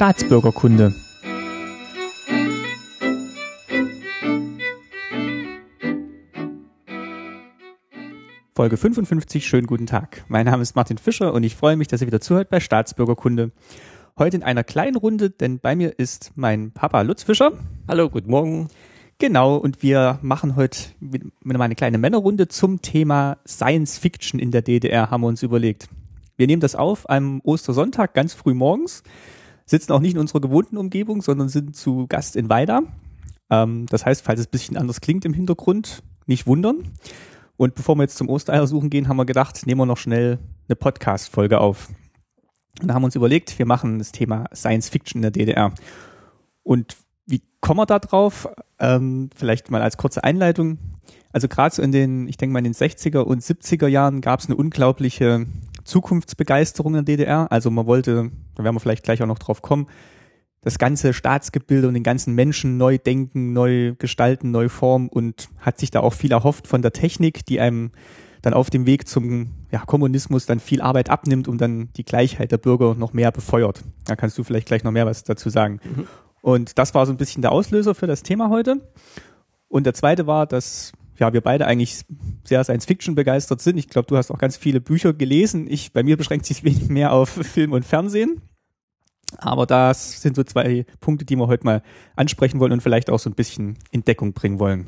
Staatsbürgerkunde. Folge 55, schönen guten Tag. Mein Name ist Martin Fischer und ich freue mich, dass ihr wieder zuhört bei Staatsbürgerkunde. Heute in einer kleinen Runde, denn bei mir ist mein Papa Lutz Fischer. Hallo, guten Morgen. Genau, und wir machen heute eine kleine Männerrunde zum Thema Science Fiction in der DDR, haben wir uns überlegt. Wir nehmen das auf am Ostersonntag ganz früh morgens, sitzen auch nicht in unserer gewohnten Umgebung, sondern sind zu Gast in Weida. Ähm, das heißt, falls es ein bisschen anders klingt im Hintergrund, nicht wundern. Und bevor wir jetzt zum Ostereier suchen gehen, haben wir gedacht, nehmen wir noch schnell eine Podcast-Folge auf. Und da haben wir uns überlegt, wir machen das Thema Science Fiction in der DDR. Und wie kommen wir da drauf? Ähm, vielleicht mal als kurze Einleitung. Also gerade so in den, ich denke mal in den 60er und 70er Jahren gab es eine unglaubliche Zukunftsbegeisterung in der DDR. Also man wollte, da werden wir vielleicht gleich auch noch drauf kommen, das ganze Staatsgebilde und den ganzen Menschen neu denken, neu gestalten, neu formen und hat sich da auch viel erhofft von der Technik, die einem dann auf dem Weg zum ja, Kommunismus dann viel Arbeit abnimmt und dann die Gleichheit der Bürger noch mehr befeuert. Da kannst du vielleicht gleich noch mehr was dazu sagen. Mhm. Und das war so ein bisschen der Auslöser für das Thema heute. Und der zweite war, dass ja, wir beide eigentlich sehr Science Fiction begeistert sind. Ich glaube, du hast auch ganz viele Bücher gelesen. Ich, bei mir beschränkt sich wenig mehr auf Film und Fernsehen. Aber das sind so zwei Punkte, die wir heute mal ansprechen wollen und vielleicht auch so ein bisschen in Deckung bringen wollen.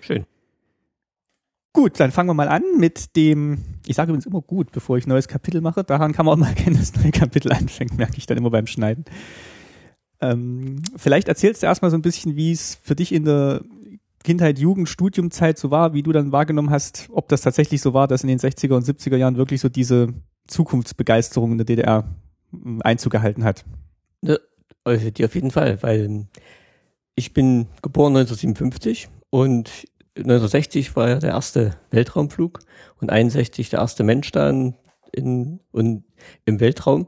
Schön. Gut, dann fangen wir mal an mit dem, ich sage übrigens immer gut, bevor ich ein neues Kapitel mache. Daran kann man auch mal erkennen, dass das neue Kapitel anfängt, merke ich dann immer beim Schneiden. Ähm, vielleicht erzählst du erstmal so ein bisschen, wie es für dich in der Kindheit, Jugend, Studiumzeit so war, wie du dann wahrgenommen hast, ob das tatsächlich so war, dass in den 60er und 70er Jahren wirklich so diese Zukunftsbegeisterung in der DDR ähm, Einzug gehalten hat. Ja, also die auf jeden Fall, weil ich bin geboren 1957 und 1960 war ja der erste Weltraumflug und 61 der erste Mensch dann in, und im Weltraum.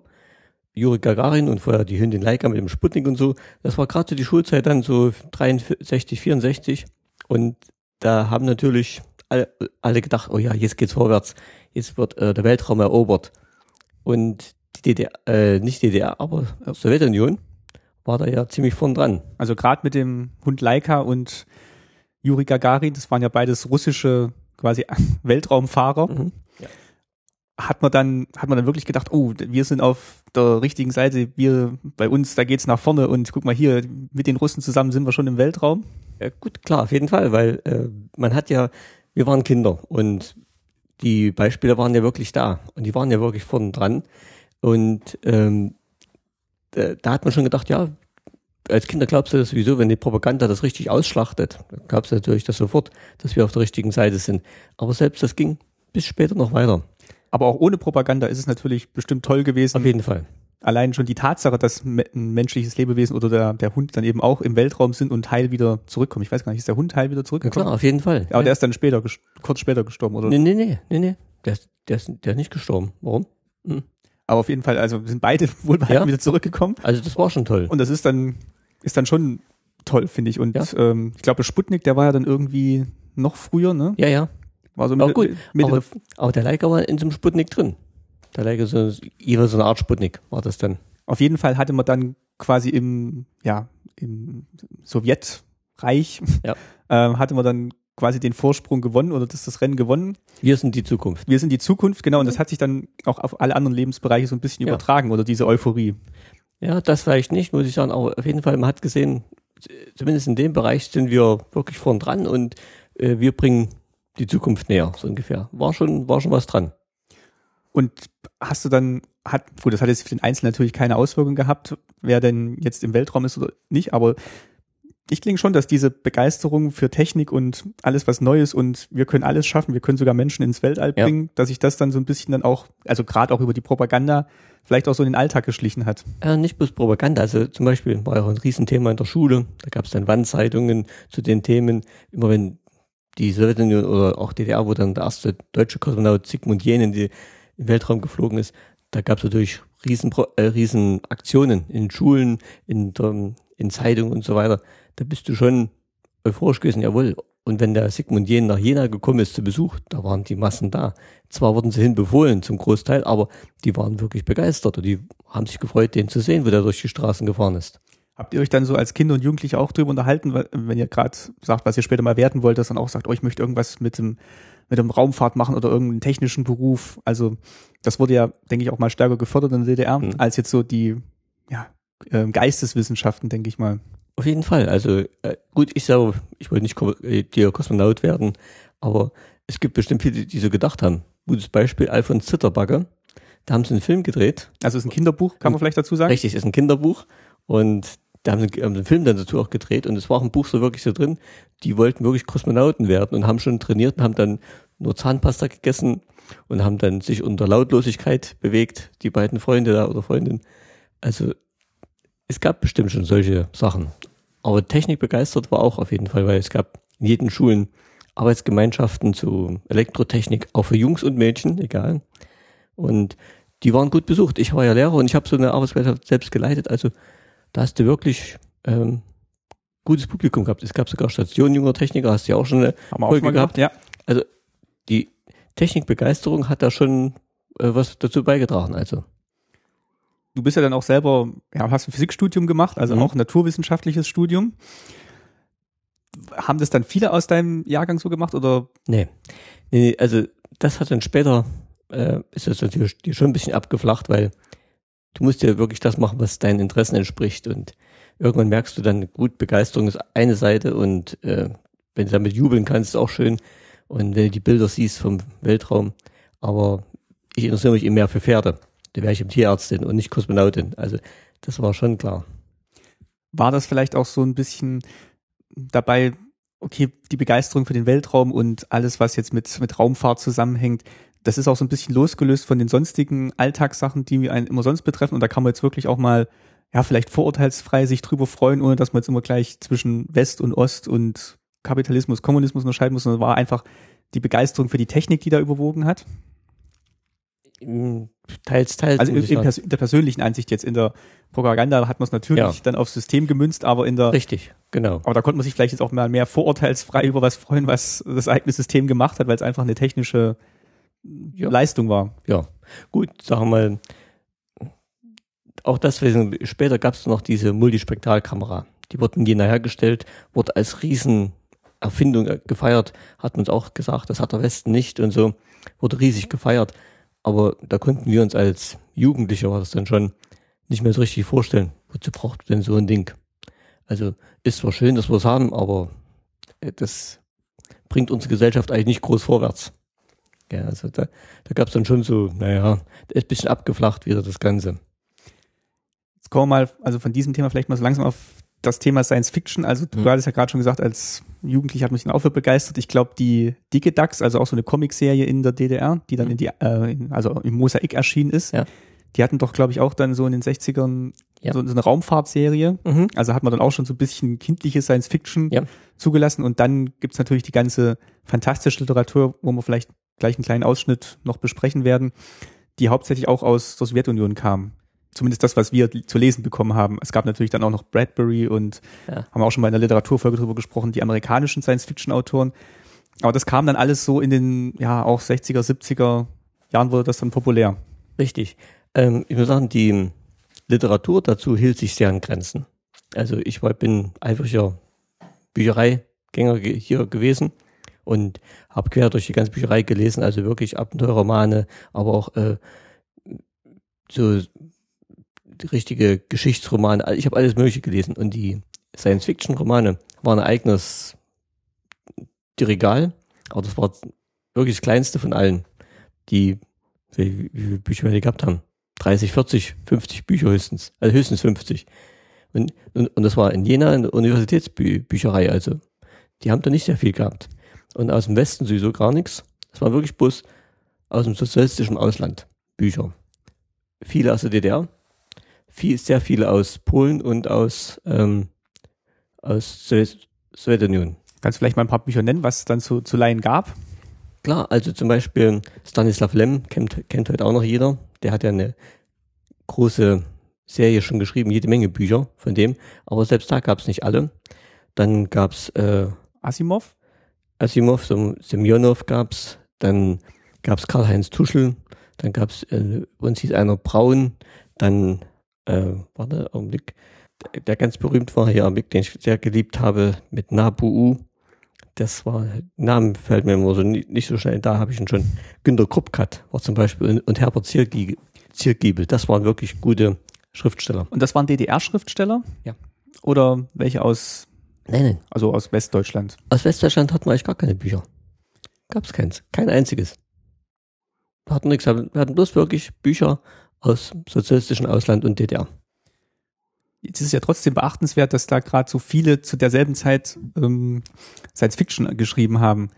Juri Gagarin und vorher die Hündin Laika mit dem Sputnik und so. Das war gerade so die Schulzeit dann so 63, 64. Und da haben natürlich alle, alle gedacht, oh ja, jetzt geht's vorwärts. Jetzt wird äh, der Weltraum erobert. Und die DDR, äh, nicht DDR, aber Sowjetunion war da ja ziemlich vorn dran. Also gerade mit dem Hund Laika und Juri Gagarin, das waren ja beides russische quasi Weltraumfahrer. Mhm. Ja. Hat man dann, hat man dann wirklich gedacht, oh, wir sind auf der richtigen Seite, wir, bei uns, da geht's nach vorne und guck mal hier, mit den Russen zusammen sind wir schon im Weltraum? Ja, gut, klar, auf jeden Fall, weil äh, man hat ja, wir waren Kinder und die Beispiele waren ja wirklich da und die waren ja wirklich vorne dran. Und ähm, da, da hat man schon gedacht, ja, als Kinder glaubst du das sowieso, wenn die Propaganda das richtig ausschlachtet, dann glaubst du natürlich das sofort, dass wir auf der richtigen Seite sind. Aber selbst das ging bis später noch weiter. Aber auch ohne Propaganda ist es natürlich bestimmt toll gewesen. Auf jeden Fall. Allein schon die Tatsache, dass ein menschliches Lebewesen oder der, der Hund dann eben auch im Weltraum sind und heil wieder zurückkommen. Ich weiß gar nicht, ist der Hund heil wieder zurückgekommen? Ja, klar, auf jeden Fall. Aber ja. der ist dann später, kurz später gestorben, oder? Nee, nee, nee, nee, nee. Der ist, der ist, der ist nicht gestorben. Warum? Hm. Aber auf jeden Fall, also sind beide wohl beide ja. wieder zurückgekommen. Also das war schon toll. Und das ist dann ist dann schon toll, finde ich. Und ja. ähm, ich glaube, Sputnik, der war ja dann irgendwie noch früher, ne? Ja, ja. War so Mitte, gut. Mitte aber, aber der Leica war in so einem Sputnik drin. Der Leica so, so eine Art Sputnik war das dann. Auf jeden Fall hatte man dann quasi im, ja, im Sowjetreich, ja. äh, hatte man dann quasi den Vorsprung gewonnen oder das, das Rennen gewonnen. Wir sind die Zukunft. Wir sind die Zukunft, genau. Und das hat sich dann auch auf alle anderen Lebensbereiche so ein bisschen ja. übertragen oder diese Euphorie. Ja, das vielleicht nicht, muss ich sagen, aber auf jeden Fall, man hat gesehen, zumindest in dem Bereich sind wir wirklich vorn dran und äh, wir bringen die Zukunft näher, so ungefähr. War schon, war schon was dran. Und hast du dann, hat, gut, das hat jetzt für den Einzelnen natürlich keine Auswirkung gehabt, wer denn jetzt im Weltraum ist oder nicht, aber ich klinge schon, dass diese Begeisterung für Technik und alles was Neues und wir können alles schaffen, wir können sogar Menschen ins Weltall bringen, ja. dass sich das dann so ein bisschen dann auch, also gerade auch über die Propaganda, vielleicht auch so in den Alltag geschlichen hat. Ja, nicht bloß Propaganda, also zum Beispiel war ja auch ein Riesenthema in der Schule, da gab es dann Wandzeitungen zu den Themen, immer wenn die Sowjetunion oder auch DDR, wo dann der erste deutsche Kosmonaut Sigmund Jähn in den Weltraum geflogen ist, da gab es natürlich riesen, äh, riesen Aktionen in Schulen, in, in Zeitungen und so weiter da bist du schon euphorisch gewesen, jawohl, Und wenn der Sigmund Jähn nach Jena gekommen ist zu Besuch, da waren die Massen da. Zwar wurden sie hinbefohlen zum Großteil, aber die waren wirklich begeistert und die haben sich gefreut, den zu sehen, wo der durch die Straßen gefahren ist. Habt ihr euch dann so als Kinder und Jugendliche auch drüber unterhalten, wenn ihr gerade sagt, was ihr später mal werden wollt, dass dann auch sagt, oh, ich möchte irgendwas mit dem, mit dem Raumfahrt machen oder irgendeinen technischen Beruf? Also das wurde ja, denke ich, auch mal stärker gefördert in der DDR, mhm. als jetzt so die ja, äh, Geisteswissenschaften, denke ich mal. Auf jeden Fall. Also äh, gut, ich selber, ich wollte nicht äh, dir Kosmonaut werden, aber es gibt bestimmt viele, die so gedacht haben. Gutes Beispiel, Alfons Zitterbagger. Da haben sie einen Film gedreht. Also ist ein Kinderbuch, kann man vielleicht dazu sagen? Richtig, ist ein Kinderbuch. Und da haben sie einen Film dann dazu auch gedreht und es war auch ein Buch so wirklich so drin, die wollten wirklich Kosmonauten werden und haben schon trainiert und haben dann nur Zahnpasta gegessen und haben dann sich unter Lautlosigkeit bewegt, die beiden Freunde da oder Freundinnen. Also es gab bestimmt schon solche Sachen. Aber Technik begeistert war auch auf jeden Fall, weil es gab in jeden Schulen Arbeitsgemeinschaften zu Elektrotechnik, auch für Jungs und Mädchen, egal. Und die waren gut besucht. Ich war ja Lehrer und ich habe so eine Arbeitsgemeinschaft selbst geleitet. Also da hast du wirklich ähm, gutes Publikum gehabt. Es gab sogar Stationen junger Techniker, hast du ja auch schon eine Haben Folge auch gehabt. gehabt. Ja. Also die Technikbegeisterung hat da schon äh, was dazu beigetragen. Also du bist ja dann auch selber, ja, hast ein Physikstudium gemacht, also mhm. auch ein naturwissenschaftliches Studium. Haben das dann viele aus deinem Jahrgang so gemacht oder? Nee. nee also das hat dann später, äh, ist das natürlich schon ein bisschen abgeflacht, weil du musst ja wirklich das machen, was deinen Interessen entspricht und irgendwann merkst du dann, gut, Begeisterung ist eine Seite und äh, wenn du damit jubeln kannst, ist auch schön und wenn du die Bilder siehst vom Weltraum, aber ich interessiere mich eben mehr für Pferde da wäre ich eben Tierärztin und nicht Kosmonautin. Also das war schon klar. War das vielleicht auch so ein bisschen dabei, okay, die Begeisterung für den Weltraum und alles, was jetzt mit, mit Raumfahrt zusammenhängt, das ist auch so ein bisschen losgelöst von den sonstigen Alltagssachen, die einen immer sonst betreffen. Und da kann man jetzt wirklich auch mal, ja, vielleicht vorurteilsfrei sich drüber freuen, ohne dass man jetzt immer gleich zwischen West und Ost und Kapitalismus, Kommunismus unterscheiden muss, sondern war einfach die Begeisterung für die Technik, die da überwogen hat. Teils, teils. Also in, in, der persönlichen Ansicht jetzt in der Propaganda hat man es natürlich ja. dann aufs System gemünzt, aber in der richtig, genau. Aber da konnte man sich vielleicht jetzt auch mal mehr vorurteilsfrei über was freuen, was das eigene System gemacht hat, weil es einfach eine technische ja. Leistung war. Ja, gut, sagen wir mal. Auch deswegen später gab es noch diese Multispektralkamera. Die wurden Jena hergestellt, wurde als Riesenerfindung gefeiert, hat uns auch gesagt, das hat der Westen nicht und so, wurde riesig gefeiert. Aber da konnten wir uns als Jugendliche, war das dann schon, nicht mehr so richtig vorstellen. Wozu braucht denn so ein Ding? Also ist zwar schön, dass wir es haben, aber äh, das bringt unsere Gesellschaft eigentlich nicht groß vorwärts. Ja, also da, da gab es dann schon so, naja, ist ein bisschen abgeflacht wieder das Ganze. Jetzt kommen wir mal, also von diesem Thema vielleicht mal so langsam auf das Thema Science Fiction. Also du mhm. hattest ja gerade schon gesagt, als Jugendlicher hat mich dann auch für begeistert. Ich glaube, die Dicke Ducks, also auch so eine Comicserie in der DDR, die dann mhm. in die, äh, also im Mosaik erschienen ist, ja. die hatten doch, glaube ich, auch dann so in den 60ern ja. so, so, eine Raumfahrtserie. Mhm. Also hat man dann auch schon so ein bisschen kindliche Science Fiction ja. zugelassen. Und dann gibt's natürlich die ganze fantastische Literatur, wo wir vielleicht gleich einen kleinen Ausschnitt noch besprechen werden, die hauptsächlich auch aus der Sowjetunion kam zumindest das, was wir zu lesen bekommen haben. Es gab natürlich dann auch noch Bradbury und ja. haben auch schon mal in der Literaturfolge drüber gesprochen, die amerikanischen Science-Fiction-Autoren. Aber das kam dann alles so in den, ja, auch 60er, 70er Jahren wurde das dann populär. Richtig. Ähm, ich muss sagen, die Literatur dazu hielt sich sehr an Grenzen. Also ich war, bin eifriger Büchereigänger hier gewesen und habe quer durch die ganze Bücherei gelesen, also wirklich Abenteuerromane, aber auch äh, so richtige Geschichtsromane, ich habe alles Mögliche gelesen und die Science-Fiction-Romane waren ein eigenes die Regal, aber das war wirklich das kleinste von allen, die wie, viele Bücher wir gehabt haben. 30, 40, 50 Bücher höchstens, also höchstens 50. Und, und, und das war in Jena in der Universitätsbücherei, also die haben da nicht sehr viel gehabt. Und aus dem Westen sowieso gar nichts. Das war wirklich bloß aus dem sozialistischen Ausland Bücher. Viele aus der DDR, viel, sehr viele aus Polen und aus, ähm, aus Sowjetunion. Kannst du vielleicht mal ein paar Bücher nennen, was es dann zu, zu Laien gab? Klar, also zum Beispiel Stanislav Lem kennt, kennt heute auch noch jeder. Der hat ja eine große Serie schon geschrieben, jede Menge Bücher von dem, aber selbst da gab es nicht alle. Dann gab's äh, Asimov? Asimov, Semyonov gab's, dann gab's Karl-Heinz Tuschel, dann gab's äh, uns hieß einer Braun, dann äh, warte, Augenblick, der, der ganz berühmt war hier, Augenblick, den ich sehr geliebt habe, mit Nabu. Das war, Namen fällt mir immer so nicht, nicht so schnell, da habe ich ihn schon. Günter Kruppkat war zum Beispiel und, und Herbert Ziergie, Ziergiebel, das waren wirklich gute Schriftsteller. Und das waren DDR-Schriftsteller? Ja. Oder welche aus, Nein, nein. also aus Westdeutschland? Aus Westdeutschland hatten wir eigentlich gar keine Bücher. Gab's keins. Kein einziges. Wir hatten nichts. Wir hatten bloß wirklich Bücher aus sozialistischen Ausland und DDR. Jetzt ist es ja trotzdem beachtenswert, dass da gerade so viele zu derselben Zeit ähm, Science Fiction geschrieben haben.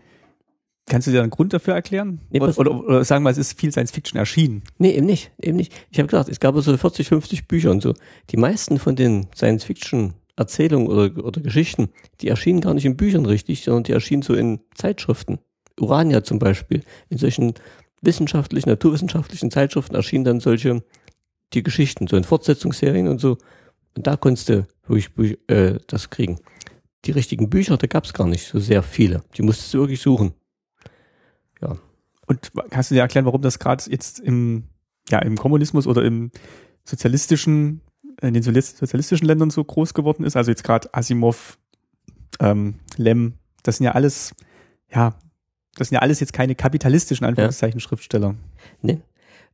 Kannst du dir einen Grund dafür erklären? Nee, oder, oder, oder sagen wir, es ist viel Science Fiction erschienen. Nee, eben nicht. Eben nicht. Ich habe gesagt, es gab so 40, 50 Bücher und so. Die meisten von den Science-Fiction-Erzählungen oder, oder Geschichten, die erschienen gar nicht in Büchern richtig, sondern die erschienen so in Zeitschriften. Urania zum Beispiel. In solchen wissenschaftlichen, naturwissenschaftlichen Zeitschriften erschienen dann solche, die Geschichten, so in Fortsetzungsserien und so. Und da konntest du wirklich äh, das kriegen. Die richtigen Bücher, da gab es gar nicht so sehr viele. Die musstest du wirklich suchen. Und kannst du dir erklären, warum das gerade jetzt im, ja, im Kommunismus oder im sozialistischen, in den sozialis- sozialistischen Ländern so groß geworden ist? Also jetzt gerade Asimov, ähm, Lem, das sind ja alles, ja, das sind ja alles jetzt keine kapitalistischen Anführungszeichen Schriftsteller.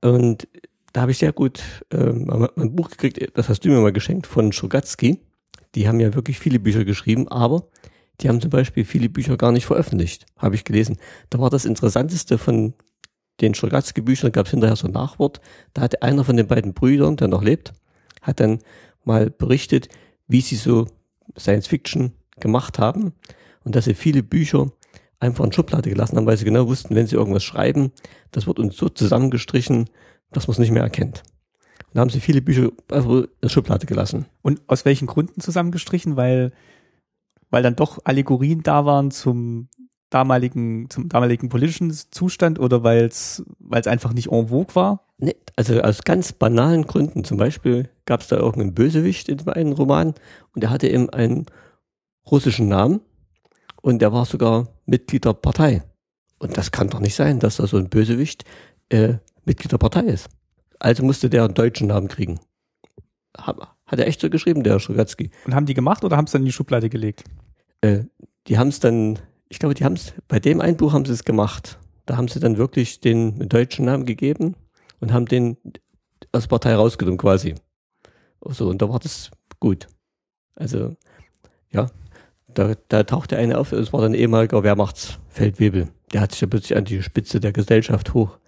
Und da habe ich sehr gut ähm, mal ein Buch gekriegt, das hast du mir mal geschenkt, von Strogatzky. Die haben ja wirklich viele Bücher geschrieben, aber die haben zum Beispiel viele Bücher gar nicht veröffentlicht, habe ich gelesen. Da war das Interessanteste von den Strogatzky-Büchern, gab es hinterher so ein Nachwort. Da hatte einer von den beiden Brüdern, der noch lebt, hat dann mal berichtet, wie sie so Science Fiction gemacht haben und dass sie viele Bücher einfach in Schublade gelassen haben, weil sie genau wussten, wenn sie irgendwas schreiben, das wird uns so zusammengestrichen, dass man es nicht mehr erkennt. Und da haben sie viele Bücher einfach in der Schublade gelassen. Und aus welchen Gründen zusammengestrichen? Weil, weil dann doch Allegorien da waren zum damaligen, zum damaligen politischen Zustand oder weil es, weil es einfach nicht en vogue war? Nee, also aus ganz banalen Gründen. Zum Beispiel gab es da irgendeinen Bösewicht in einem Roman und der hatte eben einen russischen Namen und der war sogar Mitglied der Partei. Und das kann doch nicht sein, dass da so ein Bösewicht äh, Mitglied der Partei ist. Also musste der einen deutschen Namen kriegen. Hat, er echt so geschrieben, der Strogatzky. Und haben die gemacht oder haben es dann in die Schublade gelegt? Äh, die haben es dann, ich glaube, die haben es, bei dem einen Buch haben sie es gemacht. Da haben sie dann wirklich den deutschen Namen gegeben und haben den aus Partei rausgenommen quasi. So, und da war das gut. Also, ja, da, da tauchte einer auf, es war dann ehemaliger Wehrmachtsfeldwebel. Der hat sich ja plötzlich an die Spitze der Gesellschaft hoch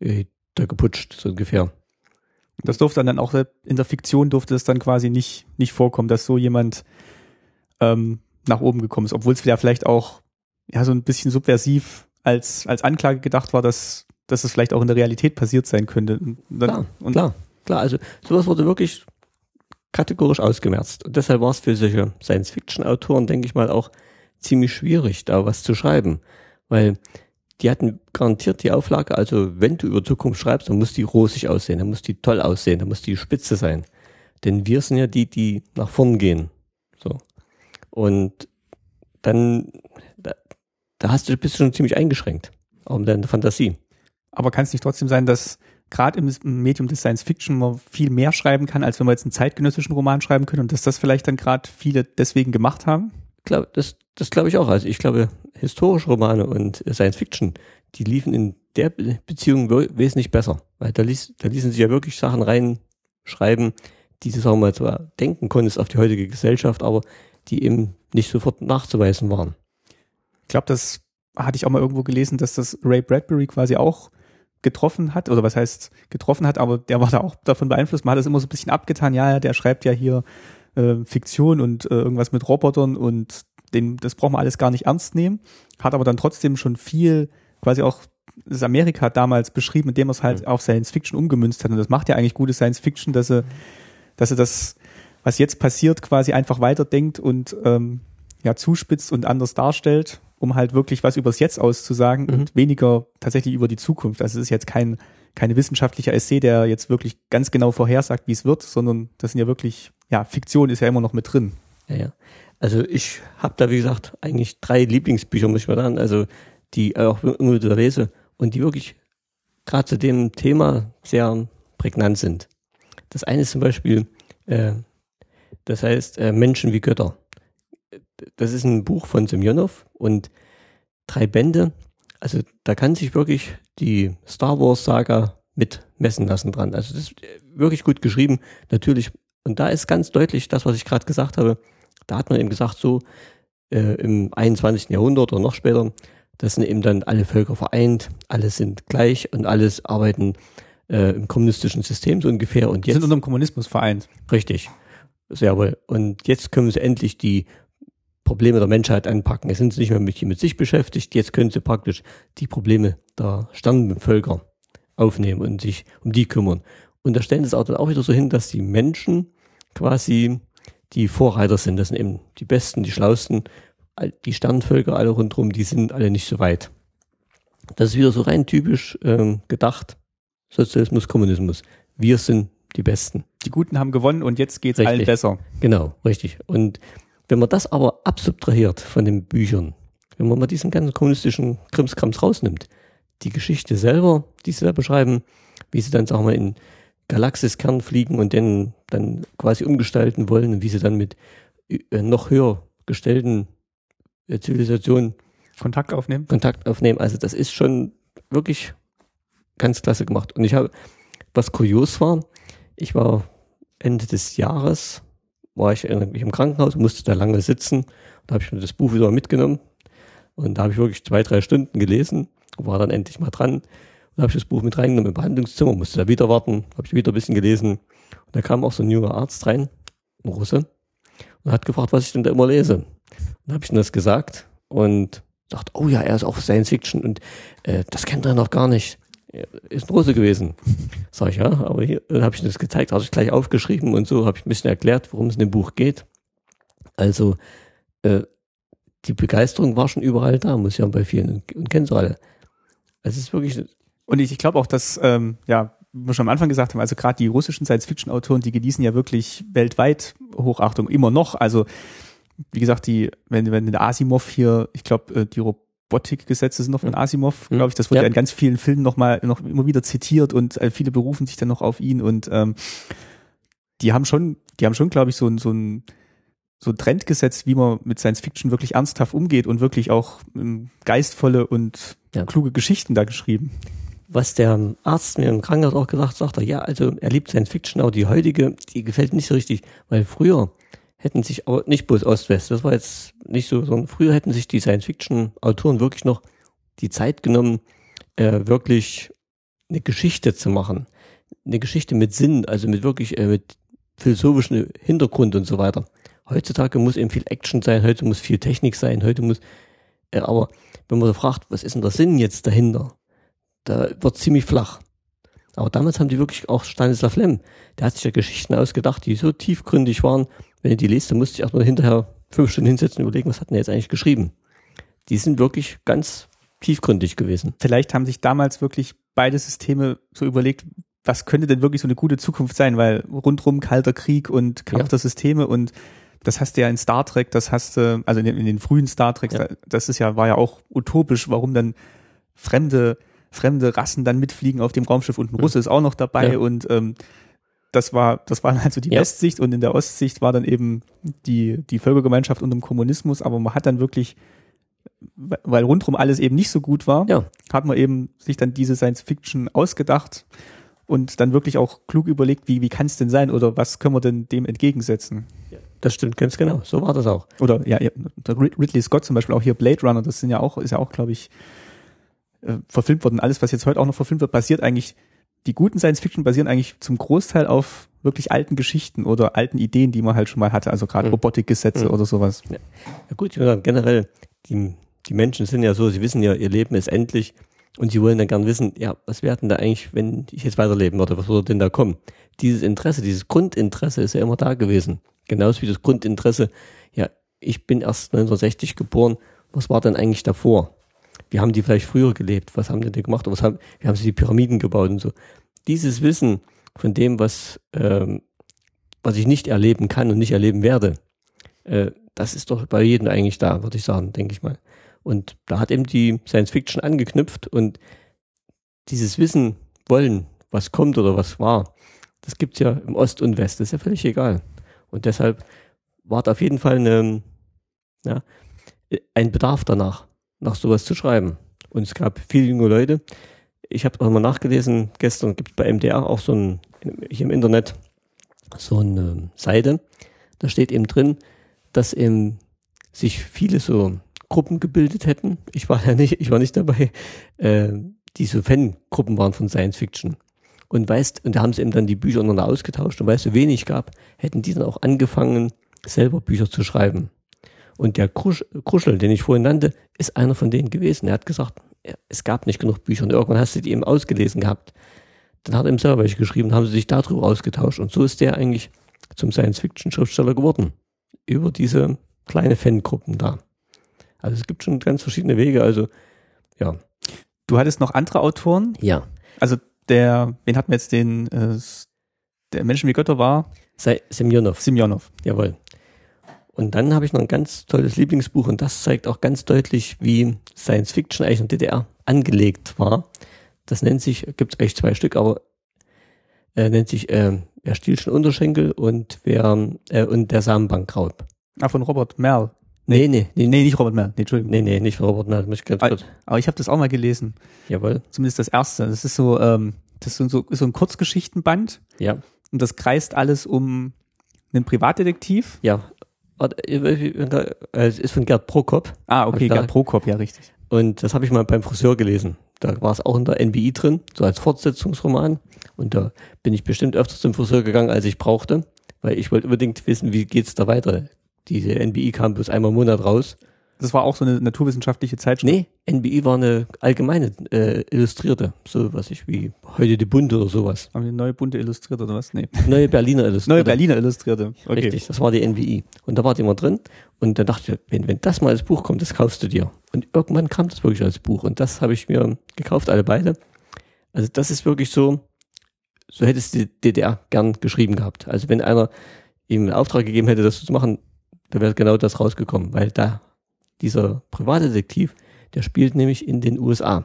äh, da geputscht, so ungefähr. Das durfte dann auch in der Fiktion durfte es dann quasi nicht, nicht vorkommen, dass so jemand ähm, nach oben gekommen ist, obwohl es ja vielleicht auch ja so ein bisschen subversiv als, als Anklage gedacht war, dass, dass es vielleicht auch in der Realität passiert sein könnte. Und dann, Klar, und klar, klar. Also sowas wurde wirklich kategorisch ausgemerzt. Und deshalb war es für solche Science-Fiction-Autoren, denke ich mal, auch ziemlich schwierig, da was zu schreiben. Weil die hatten garantiert die Auflage, also wenn du über Zukunft schreibst, dann muss die rosig aussehen, dann muss die toll aussehen, dann muss die spitze sein. Denn wir sind ja die, die nach vorn gehen. So. Und dann, da, da hast du, bist du schon ziemlich eingeschränkt. Auch mit deiner Fantasie. Aber kann es nicht trotzdem sein, dass gerade im Medium des Science Fiction man viel mehr schreiben kann, als wenn wir jetzt einen zeitgenössischen Roman schreiben können und dass das vielleicht dann gerade viele deswegen gemacht haben? glaub, das, das glaube ich auch. Also ich glaube, historische Romane und Science Fiction, die liefen in der Be- Beziehung we- wesentlich besser. Weil da, ließ, da ließen sich ja wirklich Sachen reinschreiben, die du, sagen wir mal, zwar denken konntest auf die heutige Gesellschaft, aber die eben nicht sofort nachzuweisen waren. Ich glaube, das hatte ich auch mal irgendwo gelesen, dass das Ray Bradbury quasi auch getroffen hat, oder was heißt getroffen hat, aber der war da auch davon beeinflusst. Man hat das immer so ein bisschen abgetan, ja, ja, der schreibt ja hier äh, Fiktion und äh, irgendwas mit Robotern und den, das braucht man alles gar nicht ernst nehmen. Hat aber dann trotzdem schon viel quasi auch das Amerika damals beschrieben, indem er es halt auf Science Fiction umgemünzt hat. Und das macht ja eigentlich gute Science Fiction, dass er, dass er das, was jetzt passiert, quasi einfach weiterdenkt und ähm, ja, zuspitzt und anders darstellt, um halt wirklich was übers Jetzt auszusagen Mhm. und weniger tatsächlich über die Zukunft. Also es ist jetzt kein, keine wissenschaftlicher Essay, der jetzt wirklich ganz genau vorhersagt, wie es wird, sondern das sind ja wirklich, ja, Fiktion ist ja immer noch mit drin. Ja, ja. Also ich habe da, wie gesagt, eigentlich drei Lieblingsbücher, muss ich mal sagen, also die auch immer wieder lese und die wirklich gerade zu dem Thema sehr prägnant sind. Das eine ist zum Beispiel, äh, das heißt äh, Menschen wie Götter. Das ist ein Buch von Semyonov und drei Bände. Also da kann sich wirklich die Star Wars Saga mit messen lassen dran. Also das ist wirklich gut geschrieben. Natürlich, und da ist ganz deutlich das, was ich gerade gesagt habe. Da hat man eben gesagt, so äh, im 21. Jahrhundert oder noch später, das sind eben dann alle Völker vereint, alle sind gleich und alles arbeiten äh, im kommunistischen System so ungefähr. Und jetzt sind unter dem Kommunismus vereint. Richtig, sehr wohl. Und jetzt können sie endlich die Probleme der Menschheit anpacken. Jetzt sind sie nicht mehr mit, mit sich beschäftigt, jetzt können sie praktisch die Probleme der Sternenvölker aufnehmen und sich um die kümmern. Und da stellen sie es auch dann auch wieder so hin, dass die Menschen quasi die Vorreiter sind. Das sind eben die Besten, die Schlausten. Die Sternenvölker alle rundherum, die sind alle nicht so weit. Das ist wieder so rein typisch ähm, gedacht. Sozialismus, Kommunismus. Wir sind die Besten. Die Guten haben gewonnen und jetzt geht's richtig. allen besser. Genau, richtig. Und wenn man das aber absubtrahiert von den Büchern, wenn man mal diesen ganzen kommunistischen Krimskrams rausnimmt, die Geschichte selber, die sie da beschreiben, wie sie dann, sagen wir, in Galaxiskern fliegen und den dann quasi umgestalten wollen und wie sie dann mit äh, noch höher gestellten äh, Zivilisationen Kontakt aufnehmen. Kontakt aufnehmen. Also das ist schon wirklich ganz klasse gemacht. Und ich habe, was kurios war, ich war Ende des Jahres, war ich im Krankenhaus, musste da lange sitzen. Da habe ich mir das Buch wieder mitgenommen. Und da habe ich wirklich zwei, drei Stunden gelesen, war dann endlich mal dran. Und habe ich das Buch mit reingenommen im Behandlungszimmer, musste da wieder warten, habe ich wieder ein bisschen gelesen. Und da kam auch so ein junger Arzt rein, ein Russe, und hat gefragt, was ich denn da immer lese. Und dann habe ich ihm das gesagt und dachte, oh ja, er ist auch Science Fiction und äh, das kennt er noch gar nicht ist ein Russe gewesen. Sag ich, ja, aber hier habe ich das gezeigt, habe ich gleich aufgeschrieben und so habe ich ein bisschen erklärt, worum es in dem Buch geht. Also äh, die Begeisterung war schon überall da, muss ja bei vielen und kennen sie alle. Es ist wirklich. Und ich, ich glaube auch, dass, ähm, ja, wie wir schon am Anfang gesagt haben, also gerade die russischen Science-Fiction-Autoren, die genießen ja wirklich weltweit Hochachtung, immer noch. Also, wie gesagt, die, wenn, wenn der Asimov hier, ich glaube, äh, die Robotikgesetze sind noch von Asimov, glaube ich. Das wird ja. in ganz vielen Filmen noch mal noch immer wieder zitiert und äh, viele berufen sich dann noch auf ihn und ähm, die haben schon, die haben schon, glaube ich, so ein so ein so ein Trend gesetzt, wie man mit Science Fiction wirklich ernsthaft umgeht und wirklich auch ähm, geistvolle und ja. kluge Geschichten da geschrieben. Was der Arzt mir im Krankenhaus auch gesagt hat, ja, also er liebt Science Fiction, aber die heutige, die gefällt nicht so richtig, weil früher hätten sich aber nicht bloß Ost-West, das war jetzt nicht so, sondern früher hätten sich die Science-Fiction-Autoren wirklich noch die Zeit genommen, äh, wirklich eine Geschichte zu machen. Eine Geschichte mit Sinn, also mit wirklich, äh, mit philosophischem Hintergrund und so weiter. Heutzutage muss eben viel Action sein, heute muss viel Technik sein, heute muss, äh, aber wenn man so fragt, was ist denn der Sinn jetzt dahinter? Da wird ziemlich flach. Aber damals haben die wirklich auch Stanislav Lem, der hat sich ja Geschichten ausgedacht, die so tiefgründig waren, wenn du die liest, dann musst du dich erstmal hinterher fünf Stunden hinsetzen und überlegen, was hat denn jetzt eigentlich geschrieben. Die sind wirklich ganz tiefgründig gewesen. Vielleicht haben sich damals wirklich beide Systeme so überlegt, was könnte denn wirklich so eine gute Zukunft sein, weil rundrum kalter Krieg und Kampf ja. der Systeme und das hast du ja in Star Trek, das hast du, also in den, in den frühen Star Treks, ja. das ist ja, war ja auch utopisch, warum dann fremde, fremde Rassen dann mitfliegen auf dem Raumschiff und ein Russe ist auch noch dabei ja. und ähm, das war, das war also die ja. Westsicht und in der Ostsicht war dann eben die, die Völkergemeinschaft unter dem Kommunismus, aber man hat dann wirklich, weil rundrum alles eben nicht so gut war, ja. hat man eben sich dann diese Science Fiction ausgedacht und dann wirklich auch klug überlegt, wie, wie kann es denn sein oder was können wir denn dem entgegensetzen? Das stimmt ganz genau, so war das auch. Oder ja, Ridley Scott zum Beispiel, auch hier Blade Runner, das sind ja auch, ist ja auch, glaube ich, äh, verfilmt worden. Alles, was jetzt heute auch noch verfilmt wird, basiert eigentlich die guten Science-Fiction basieren eigentlich zum Großteil auf wirklich alten Geschichten oder alten Ideen, die man halt schon mal hatte, also gerade mhm. Robotikgesetze mhm. oder sowas. Ja, ja gut, ich würde sagen, generell, die, die Menschen sind ja so, sie wissen ja, ihr Leben ist endlich und sie wollen dann gern wissen, ja, was wäre denn da eigentlich, wenn ich jetzt weiterleben würde, was würde denn da kommen? Dieses Interesse, dieses Grundinteresse ist ja immer da gewesen. Genauso wie das Grundinteresse, ja, ich bin erst 1960 geboren, was war denn eigentlich davor? Wie haben die vielleicht früher gelebt, was haben die denn gemacht, was haben, wie haben sie die Pyramiden gebaut und so. Dieses Wissen von dem, was, ähm, was ich nicht erleben kann und nicht erleben werde, äh, das ist doch bei jedem eigentlich da, würde ich sagen, denke ich mal. Und da hat eben die Science Fiction angeknüpft und dieses Wissen wollen, was kommt oder was war, das gibt's ja im Ost und West, das ist ja völlig egal. Und deshalb war da auf jeden Fall eine, ja, ein Bedarf danach, nach sowas zu schreiben. Und es gab viele junge Leute. Ich habe auch mal nachgelesen, gestern gibt es bei MDR auch so ein, hier im Internet, so eine Seite. Da steht eben drin, dass eben sich viele so Gruppen gebildet hätten. Ich war ja nicht, ich war nicht dabei, äh, die so Fangruppen waren von Science Fiction. Und weißt, und da haben sie eben dann die Bücher untereinander ausgetauscht und weil es so wenig gab, hätten die dann auch angefangen, selber Bücher zu schreiben. Und der Krusch, Kruschel, den ich vorhin nannte, ist einer von denen gewesen. Er hat gesagt, es gab nicht genug Bücher und irgendwann hast du die eben ausgelesen gehabt. Dann hat er ihm selber welche geschrieben, haben sie sich darüber ausgetauscht und so ist der eigentlich zum Science-Fiction-Schriftsteller geworden. Über diese kleine Fangruppen da. Also es gibt schon ganz verschiedene Wege, also ja. Du hattest noch andere Autoren? Ja. Also der, wen hatten wir jetzt den, äh, der Menschen wie Götter war? Semyonov. Semyonov. Jawohl. Und dann habe ich noch ein ganz tolles Lieblingsbuch und das zeigt auch ganz deutlich, wie Science Fiction eigentlich in der DDR angelegt war. Das nennt sich, gibt es eigentlich zwei Stück, aber äh, nennt sich äh, Wer Stielchen Unterschenkel und wer äh, und der Samenbankraub. Ah, von Robert Merl. Nee, nee, nee, Nee, nicht Robert Merl. Nee, Entschuldigung. nee, nee, nicht von Robert Merl, muss ich ganz Ah, kurz. Aber ich habe das auch mal gelesen. Jawohl. Zumindest das erste. Das ist so, ähm, das ist so, ist so ein Kurzgeschichtenband Ja. und das kreist alles um einen Privatdetektiv. Ja. Äh, Es ist von Gerd Prokop. Ah, okay, Gerd Prokop, ja, richtig. Und das habe ich mal beim Friseur gelesen. Da war es auch in der NBI drin, so als Fortsetzungsroman. Und da bin ich bestimmt öfter zum Friseur gegangen, als ich brauchte, weil ich wollte unbedingt wissen, wie geht's da weiter. Diese NBI kam bloß einmal im Monat raus. Das war auch so eine naturwissenschaftliche Zeitschrift. Nee, NBI war eine allgemeine äh, Illustrierte, so was ich wie heute die Bunte oder sowas. Haben eine neue bunte illustriert oder was? Nee. Neue Berliner Illustrierte. Neue Berliner Illustrierte. Okay. Richtig, das war die NBI. Und da war die immer drin. Und dann dachte ich, wenn, wenn das mal als Buch kommt, das kaufst du dir. Und irgendwann kam das wirklich als Buch. Und das habe ich mir gekauft, alle beide. Also das ist wirklich so, so hätte es die DDR gern geschrieben gehabt. Also wenn einer ihm einen Auftrag gegeben hätte, das zu machen, da wäre genau das rausgekommen. Weil da dieser Privatdetektiv, der spielt nämlich in den USA.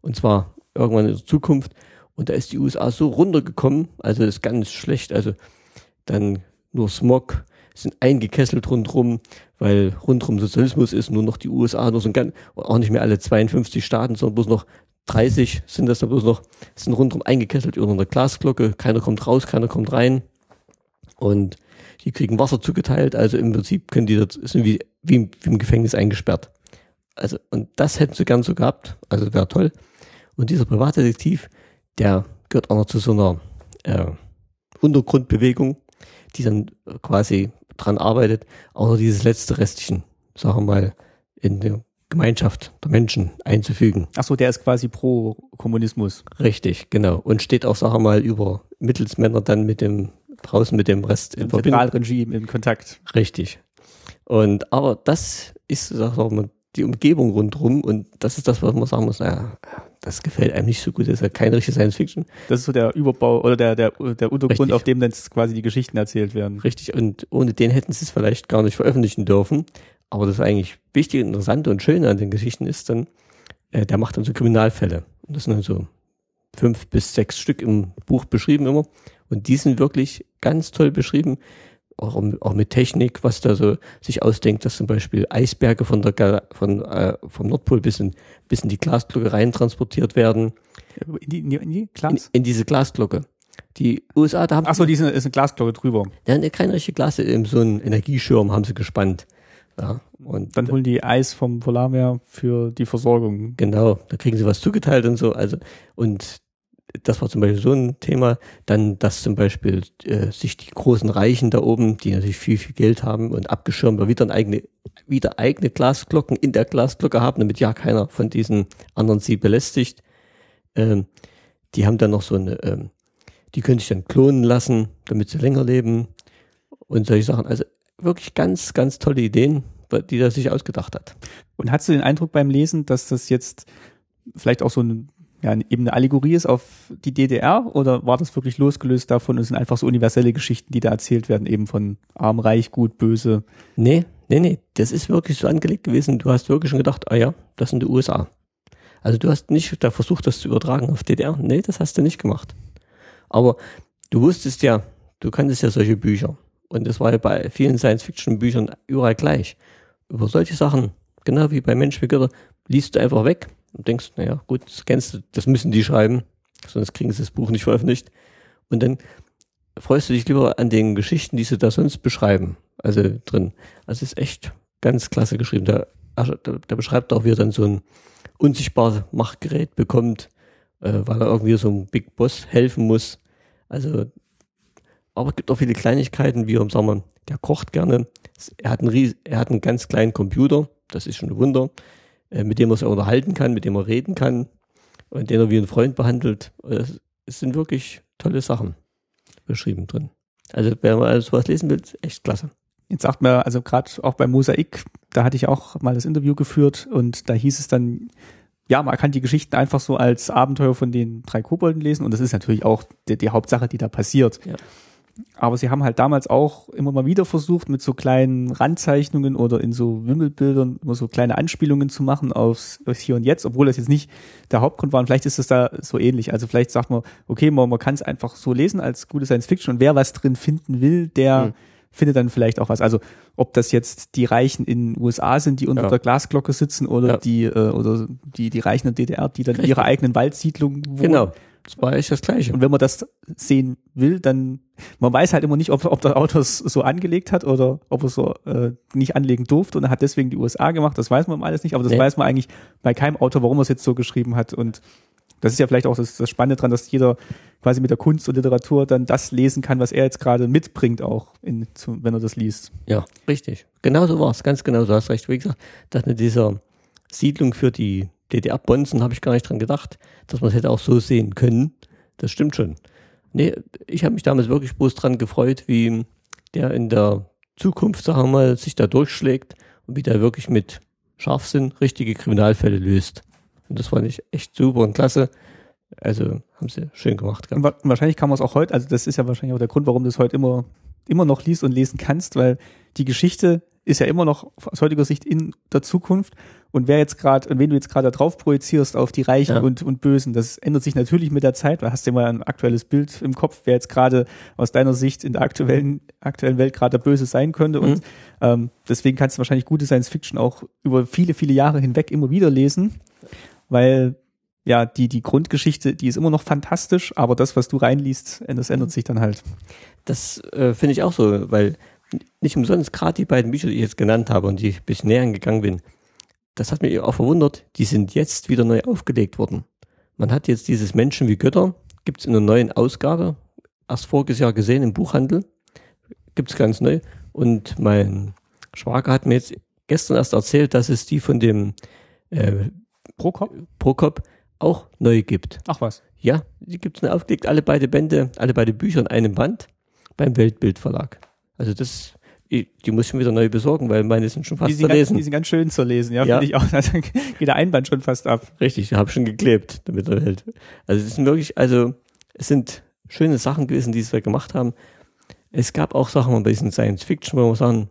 Und zwar irgendwann in der Zukunft. Und da ist die USA so runtergekommen, also ist ganz schlecht. Also dann nur Smog, sind eingekesselt rundrum, weil rundrum Sozialismus ist, nur noch die USA, nur so ein ganz, auch nicht mehr alle 52 Staaten, sondern bloß noch 30 sind das da bloß noch, sind rundrum eingekesselt über einer Glasglocke, keiner kommt raus, keiner kommt rein und die kriegen Wasser zugeteilt, also im Prinzip können die, das sind wie, wie, im, wie im Gefängnis eingesperrt. Also, und das hätten sie gern so gehabt, also wäre toll. Und dieser Privatdetektiv, der gehört auch noch zu so einer äh, Untergrundbewegung, die dann quasi dran arbeitet, auch noch dieses letzte Restchen, sagen wir mal, in der Gemeinschaft der Menschen einzufügen. Ach so, der ist quasi pro Kommunismus. Richtig, genau. Und steht auch, sagen wir mal, über Mittelsmänner dann mit dem, draußen mit dem Rest in Im Verbindung. Zentralregime in Kontakt. Richtig. Und aber das ist, mal, die Umgebung rundherum und das ist das, was man sagen muss, naja, das gefällt einem nicht so gut, das ist ja keine richtige Science Fiction. Das ist so der Überbau oder der, der, der Untergrund, Richtig. auf dem dann quasi die Geschichten erzählt werden. Richtig, und ohne den hätten sie es vielleicht gar nicht veröffentlichen dürfen. Aber das eigentlich Wichtige, Interessante und Schöne an den Geschichten ist dann, äh, der macht dann so Kriminalfälle. Und das sind dann so fünf bis sechs Stück im Buch beschrieben immer. Und die sind wirklich ganz toll beschrieben, auch, auch mit Technik, was da so sich ausdenkt, dass zum Beispiel Eisberge von der von, äh, vom Nordpol bis in, bis in die Glasglocke rein transportiert werden. In die, in die, in die In, Glas? in diese Glasglocke. Die USA, da haben Ach so, die sind, ist eine Glasglocke drüber. ja, ne, keine richtige Glas, eben so einen Energieschirm haben sie gespannt. Ja, und Dann holen die Eis vom Polarmeer für die Versorgung. genau, da kriegen sie was zugeteilt und so. Also, und das war zum Beispiel so ein Thema. Dann, dass zum Beispiel äh, sich die großen Reichen da oben, die natürlich viel, viel Geld haben und abgeschirmt, aber wieder, eigene, wieder eigene Glasglocken in der Glasglocke haben, damit ja keiner von diesen anderen sie belästigt. Ähm, die haben dann noch so eine, ähm, die können sich dann klonen lassen, damit sie länger leben und solche Sachen. Also wirklich ganz, ganz tolle Ideen, die er sich ausgedacht hat. Und hast du den Eindruck beim Lesen, dass das jetzt vielleicht auch so ein, ja, eben eine Allegorie ist auf die DDR oder war das wirklich losgelöst davon und sind einfach so universelle Geschichten, die da erzählt werden, eben von arm, reich, gut, böse? Nee, nee, nee, das ist wirklich so angelegt gewesen. Du hast wirklich schon gedacht, ah ja, das sind die USA. Also du hast nicht da versucht, das zu übertragen auf DDR. Nee, das hast du nicht gemacht. Aber du wusstest ja, du kanntest ja solche Bücher. Und das war ja bei vielen Science-Fiction-Büchern überall gleich. Über solche Sachen, genau wie bei Mensch wie Götter, liest du einfach weg und denkst, naja, gut, das kennst du, das müssen die schreiben, sonst kriegen sie das Buch nicht veröffentlicht. Und dann freust du dich lieber an den Geschichten, die sie da sonst beschreiben, also drin. Also ist echt ganz klasse geschrieben. Da, da, da beschreibt auch, wie er dann so ein unsichtbares Machtgerät bekommt, äh, weil er irgendwie so einem Big Boss helfen muss. Also, aber es gibt auch viele Kleinigkeiten, wie, sagen wir, der kocht gerne. Er hat einen, er hat einen ganz kleinen Computer, das ist schon ein Wunder. Äh, mit dem er sich unterhalten kann, mit dem er reden kann und den er wie ein Freund behandelt. Es, sind wirklich tolle Sachen beschrieben drin. Also wer mal sowas lesen will, echt klasse. Jetzt sagt man, also gerade auch bei Mosaik, da hatte ich auch mal das Interview geführt und da hieß es dann, ja, man kann die Geschichten einfach so als Abenteuer von den drei Kobolden lesen und das ist natürlich auch die, die Hauptsache, die da passiert. Ja. Aber sie haben halt damals auch immer mal wieder versucht, mit so kleinen Randzeichnungen oder in so Wimmelbildern immer so kleine Anspielungen zu machen aufs, aufs Hier und Jetzt, obwohl das jetzt nicht der Hauptgrund war. Und vielleicht ist es da so ähnlich. Also vielleicht sagt man, okay, man, man kann es einfach so lesen als gute Science Fiction und wer was drin finden will, der mhm. findet dann vielleicht auch was. Also ob das jetzt die Reichen in den USA sind, die unter ja. der Glasglocke sitzen oder ja. die äh, oder die die Reichen in der DDR, die dann Richtig. ihre eigenen Waldsiedlungen wohnen. Genau. Das war echt das Gleiche. Und wenn man das sehen will, dann, man weiß halt immer nicht, ob, ob der Autor es so angelegt hat oder ob er so äh, nicht anlegen durfte und er hat deswegen die USA gemacht. Das weiß man alles nicht, aber das nee. weiß man eigentlich bei keinem Autor, warum er es jetzt so geschrieben hat. Und das ist ja vielleicht auch das, das Spannende dran, dass jeder quasi mit der Kunst und Literatur dann das lesen kann, was er jetzt gerade mitbringt, auch in, zu, wenn er das liest. Ja, richtig. Genau so war es, ganz genau, so hast recht. Wie gesagt, dass mit dieser Siedlung für die DDR-Bonzen habe ich gar nicht dran gedacht, dass man es hätte auch so sehen können. Das stimmt schon. Nee, ich habe mich damals wirklich bloß dran gefreut, wie der in der Zukunft, sagen wir mal, sich da durchschlägt und wie der wirklich mit Scharfsinn richtige Kriminalfälle löst. Und das fand ich echt super und klasse. Also haben sie schön gemacht. Und wahrscheinlich kann man es auch heute, also das ist ja wahrscheinlich auch der Grund, warum du es heute immer, immer noch liest und lesen kannst, weil die Geschichte ist ja immer noch aus heutiger Sicht in der Zukunft. Und wer jetzt gerade, und wenn du jetzt gerade drauf projizierst auf die Reichen ja. und, und Bösen, das ändert sich natürlich mit der Zeit, weil hast du ja mal ein aktuelles Bild im Kopf, wer jetzt gerade aus deiner Sicht in der aktuellen, aktuellen Welt gerade der Böse sein könnte. Mhm. Und ähm, deswegen kannst du wahrscheinlich gute Science Fiction auch über viele, viele Jahre hinweg immer wieder lesen, weil ja, die, die Grundgeschichte, die ist immer noch fantastisch, aber das, was du reinliest, das ändert sich dann halt. Das äh, finde ich auch so, weil nicht umsonst gerade die beiden Bücher, die ich jetzt genannt habe und die ich ein bisschen näher gegangen bin, das hat mich auch verwundert, die sind jetzt wieder neu aufgelegt worden. Man hat jetzt dieses Menschen wie Götter, gibt es in einer neuen Ausgabe, erst voriges Jahr gesehen im Buchhandel, gibt es ganz neu. Und mein Schwager hat mir jetzt gestern erst erzählt, dass es die von dem äh, Prokop? Prokop auch neu gibt. Ach was? Ja, die gibt es neu aufgelegt, alle beide Bände, alle beide Bücher in einem Band beim Weltbildverlag. Also das, die muss ich schon wieder neu besorgen, weil meine sind schon fast die sind zu lesen. die sind ganz schön zu lesen, ja, ja. finde ich auch. Da geht der Einband schon fast ab. Richtig, ich habe schon geklebt, damit er hält. Also es sind wirklich, also es sind schöne Sachen gewesen, die sie gemacht haben. Es gab auch Sachen bei diesen Science Fiction, wo man sagen,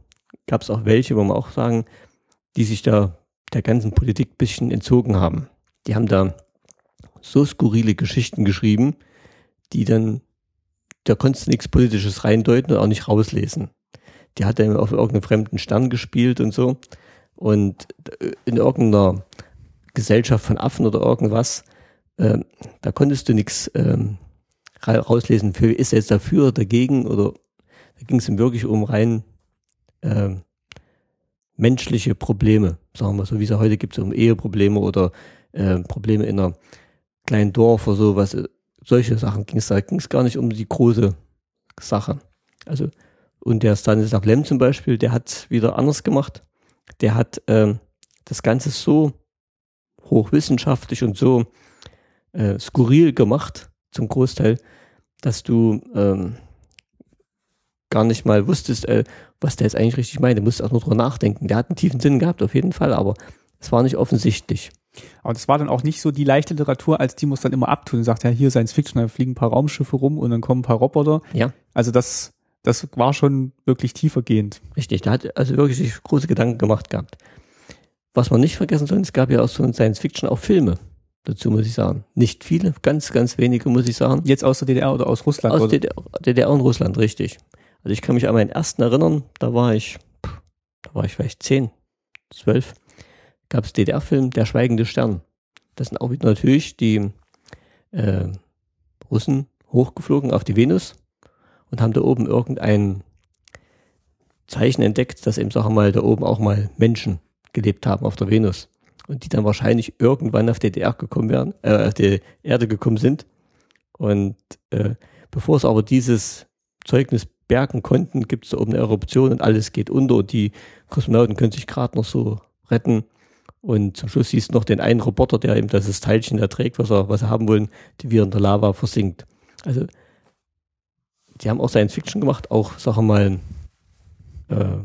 gab es auch welche, wo man auch sagen, die sich da der ganzen Politik bisschen entzogen haben. Die haben da so skurrile Geschichten geschrieben, die dann da konntest du nichts Politisches reindeuten und auch nicht rauslesen. Die hat dann auf irgendeinem fremden Stern gespielt und so. Und in irgendeiner Gesellschaft von Affen oder irgendwas, äh, da konntest du nichts ähm, rauslesen, für ist er jetzt dafür oder dagegen oder da ging es ihm wirklich um rein äh, menschliche Probleme, sagen wir so, wie es ja heute gibt, so um Eheprobleme oder äh, Probleme in einer kleinen Dorf oder so, was solche Sachen ging es da, ging es gar nicht um die große Sache. Also, und der Stanislav Lem zum Beispiel, der hat wieder anders gemacht. Der hat ähm, das Ganze so hochwissenschaftlich und so äh, skurril gemacht, zum Großteil, dass du ähm, gar nicht mal wusstest, äh, was der jetzt eigentlich richtig meint. Du musst auch nur drüber nachdenken. Der hat einen tiefen Sinn gehabt, auf jeden Fall, aber es war nicht offensichtlich. Aber das war dann auch nicht so die leichte Literatur, als die muss dann immer abtun und sagt, ja, hier Science Fiction, da fliegen ein paar Raumschiffe rum und dann kommen ein paar Roboter. Ja. Also das, das war schon wirklich tiefergehend. Richtig, da hat also wirklich sich große Gedanken gemacht gehabt. Was man nicht vergessen soll, es gab ja aus so Science Fiction auch Filme. Dazu muss ich sagen. Nicht viele, ganz, ganz wenige, muss ich sagen. Jetzt aus der DDR oder aus Russland? Aus oder? DDR, DDR und Russland, richtig. Also ich kann mich an meinen ersten erinnern, da war ich, da war ich vielleicht zehn, zwölf, gab es DDR-Film Der schweigende Stern. Das sind auch wieder natürlich die äh, Russen hochgeflogen auf die Venus und haben da oben irgendein Zeichen entdeckt, dass eben, sagen wir mal, da oben auch mal Menschen gelebt haben auf der Venus und die dann wahrscheinlich irgendwann auf DDR gekommen werden, äh, auf die Erde gekommen sind. Und äh, bevor es aber dieses Zeugnis bergen konnten, gibt es da oben eine Eruption und alles geht unter und die Kosmonauten können sich gerade noch so retten. Und zum Schluss siehst du noch den einen Roboter, der eben das Teilchen da trägt, was er, was sie haben wollen, die wir in der Lava versinkt. Also, die haben auch Science Fiction gemacht, auch, wir mal, äh,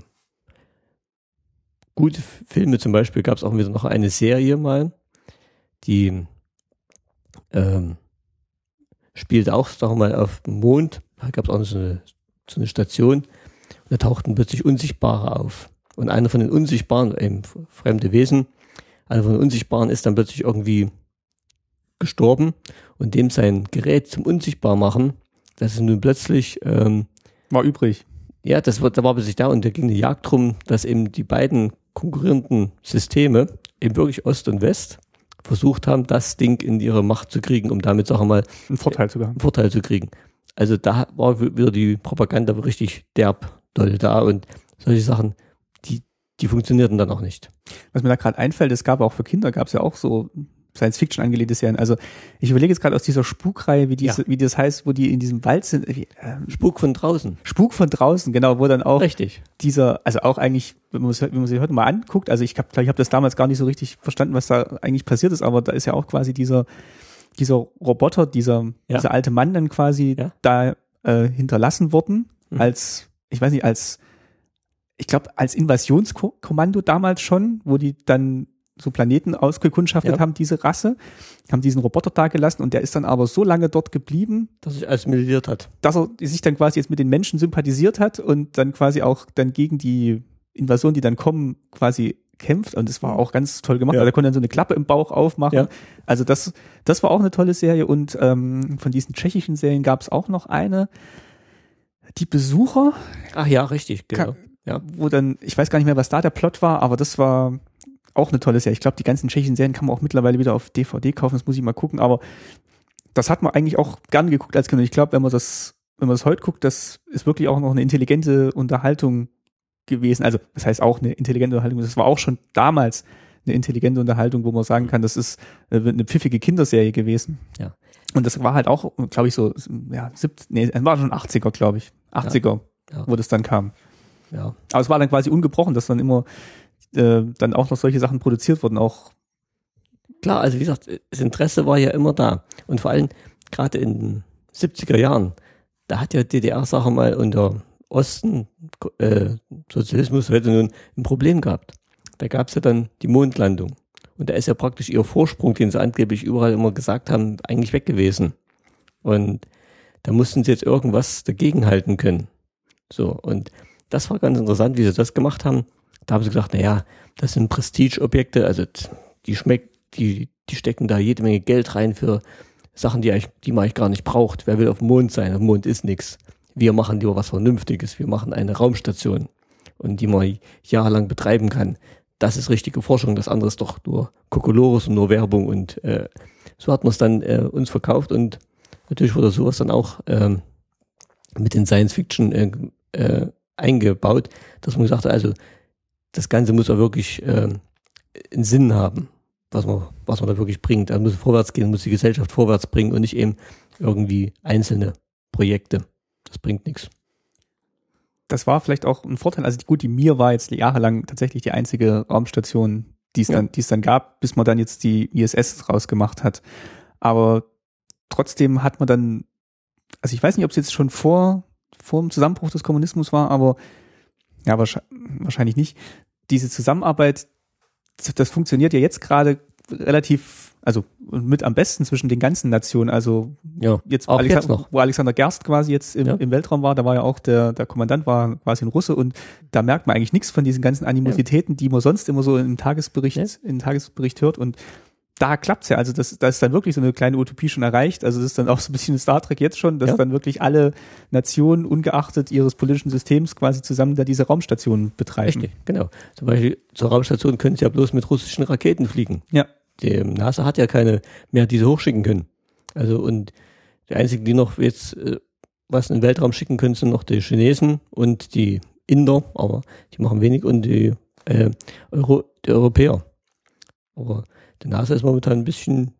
gute Filme zum Beispiel gab es auch wieder noch eine Serie mal, die ähm, spielte auch, wir mal, auf dem Mond. Da gab es auch so eine, so eine Station und da tauchten plötzlich Unsichtbare auf. Und einer von den Unsichtbaren, eben fremde Wesen, einer von den Unsichtbaren ist dann plötzlich irgendwie gestorben und dem sein Gerät zum Unsichtbarmachen, das ist nun plötzlich ähm, war übrig. Ja, das war, da war plötzlich da und da ging eine Jagd drum, dass eben die beiden konkurrierenden Systeme, eben wirklich Ost und West, versucht haben, das Ding in ihre Macht zu kriegen, um damit, sagen wir mal, einen Vorteil zu haben. einen Vorteil zu kriegen. Also da war wieder die Propaganda richtig derb doll da und solche Sachen, die, die funktionierten dann auch nicht. Was mir da gerade einfällt, es gab auch für Kinder, gab es ja auch so Science-Fiction angelehnte Serien. Also ich überlege jetzt gerade aus dieser Spukreihe, wie diese, Ja. wie das heißt, wo die in diesem Wald sind. Ähm, Spuk von draußen. Spuk von draußen, genau, wo dann auch Richtig. dieser, also auch eigentlich, wenn man, wenn man sich heute mal anguckt, also ich habe, ich habe das damals gar nicht so richtig verstanden, was da eigentlich passiert ist, aber da ist ja auch quasi dieser, dieser Roboter, dieser, Ja. dieser alte Mann dann quasi Ja. da äh, hinterlassen worden, Mhm. als, ich weiß nicht, als, ich glaube, als Invasionskommando damals schon, wo die dann so Planeten ausgekundschaftet Ja. haben, diese Rasse, haben diesen Roboter da gelassen und der ist dann aber so lange dort geblieben, Dass sich assimiliert hat. dass er sich dann quasi jetzt mit den Menschen sympathisiert hat und dann quasi auch dann gegen die Invasion, die dann kommen, quasi kämpft. Und das war auch ganz toll gemacht. Ja. Also er konnte dann so eine Klappe im Bauch aufmachen. Ja. Also das, das war auch eine tolle Serie. Und ähm, von diesen tschechischen Serien gab es auch noch eine, die Besucher, Ach ja, richtig, genau. Ka- Ja. wo dann, ich weiß gar nicht mehr, was da der Plot war, aber das war auch eine tolle Serie. Ich glaube, die ganzen tschechischen Serien kann man auch mittlerweile wieder auf DVD kaufen, das muss ich mal gucken, aber das hat man eigentlich auch gerne geguckt als Kind. Und ich glaube, wenn man das, wenn man das heute guckt, das ist wirklich auch noch eine intelligente Unterhaltung gewesen. Also, das heißt auch eine intelligente Unterhaltung. Das war auch schon damals eine intelligente Unterhaltung, wo man sagen kann, das ist äh, eine pfiffige Kinderserie gewesen. Ja. Und das war halt auch, glaube ich, so, ja, 70, nee, es war schon 80er, glaube ich. 80er, Ja. wo das dann kam. Ja. Aber es war dann quasi ungebrochen, dass dann immer äh, dann auch noch solche Sachen produziert wurden, auch Klar, also wie gesagt, das Interesse war ja immer da. Und vor allem gerade in den 70er Jahren, da hat ja DDR, wir mal, unter Osten äh, Sozialismus heute nun ein Problem gehabt. Da gab es ja dann die Mondlandung. Und da ist ja praktisch ihr Vorsprung, den sie angeblich überall immer gesagt haben, eigentlich weg gewesen. Und da mussten sie jetzt irgendwas dagegenhalten können. So, und das war ganz interessant, wie sie das gemacht haben. Da haben sie gesagt, naja, das sind Prestigeobjekte, also die schmeckt, die, die stecken da jede Menge Geld rein für Sachen, die, die man eigentlich gar nicht braucht. Wer will auf dem Mond sein? Auf dem Mond ist nichts. Wir machen lieber was Vernünftiges. Wir machen eine Raumstation und die man jahrelang betreiben kann. Das ist richtige Forschung. Das andere ist doch nur Kokolores und nur Werbung. Und äh, so hat man es dann äh, uns verkauft und natürlich wurde sowas dann auch ähm, mit den Science Fiction äh, äh, eingebaut, dass man gesagt hat, also das Ganze muss auch wirklich äh, einen Sinn haben, was man, was man da wirklich bringt. Da muss vorwärts gehen, muss die Gesellschaft vorwärts bringen und nicht eben irgendwie einzelne Projekte. Das bringt nichts. das war vielleicht auch ein Vorteil. Also gut, die Mir war jetzt jahrelang tatsächlich die einzige Raumstation, die es Ja. dann, die es dann gab, bis man dann jetzt die ISS rausgemacht hat. Aber trotzdem hat man dann, also ich weiß nicht, ob es jetzt schon vor, vor dem Zusammenbruch des Kommunismus war, aber ja, wahrscheinlich, nicht. Diese Zusammenarbeit das funktioniert ja jetzt gerade relativ, also mit am besten zwischen den ganzen Nationen. Also Ja, jetzt, auch Alexander, jetzt noch. wo Alexander Gerst quasi jetzt im, Ja. im Weltraum war, da war ja auch der, der Kommandant war quasi ein Russe und da merkt man eigentlich nichts von diesen ganzen Animositäten, die man sonst immer so im Tagesbericht, Ja. im Tagesbericht hört und da klappt's ja, also das, da ist dann wirklich so eine kleine Utopie schon erreicht. Also das ist dann auch so ein bisschen Star Trek jetzt schon, dass Ja. dann wirklich alle Nationen, ungeachtet ihres politischen Systems, quasi zusammen da diese Raumstation betreiben. Richtig, genau. Zum Beispiel zur Raumstation können sie ja bloß mit russischen Raketen fliegen. Ja. Die ähm, NASA hat ja keine mehr, die sie hochschicken können. Also und die einzigen, die noch jetzt äh, was in den Weltraum schicken können, sind noch die Chinesen und die Inder, aber die machen wenig und die, äh, Euro, die Europäer. Aber die NASA ist momentan ein bisschen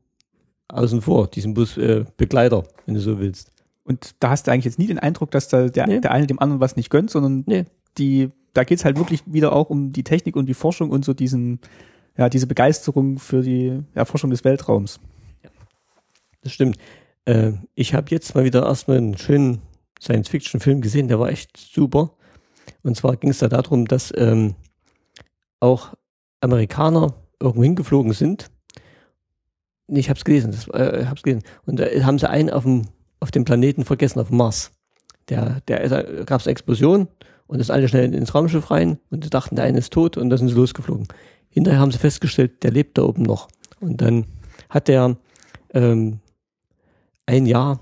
außen vor, diesen Bus äh, Begleiter, wenn du so willst. Und da hast du eigentlich jetzt nie den Eindruck, dass da der, Nee. der eine dem anderen was nicht gönnt, sondern Nee. die, da geht's halt wirklich wieder auch um die Technik und die Forschung und so diesen, ja, diese Begeisterung für die Erforschung des Weltraums. Das stimmt. Äh, ich habe jetzt mal wieder erstmal einen schönen Science-Fiction-Film gesehen, der war echt super. Und zwar ging es da darum, dass ähm, auch Amerikaner irgendwo hingeflogen sind. Ich habe es gelesen, das, äh, hab's gelesen. Und da haben sie einen auf dem, auf dem Planeten vergessen, auf dem Mars. Der, der da gab es Explosion und ist alle schnell ins Raumschiff rein und dachten, der eine ist tot und da sind sie losgeflogen. Hinterher haben sie festgestellt, der lebt da oben noch. Und dann hat der ähm, ein Jahr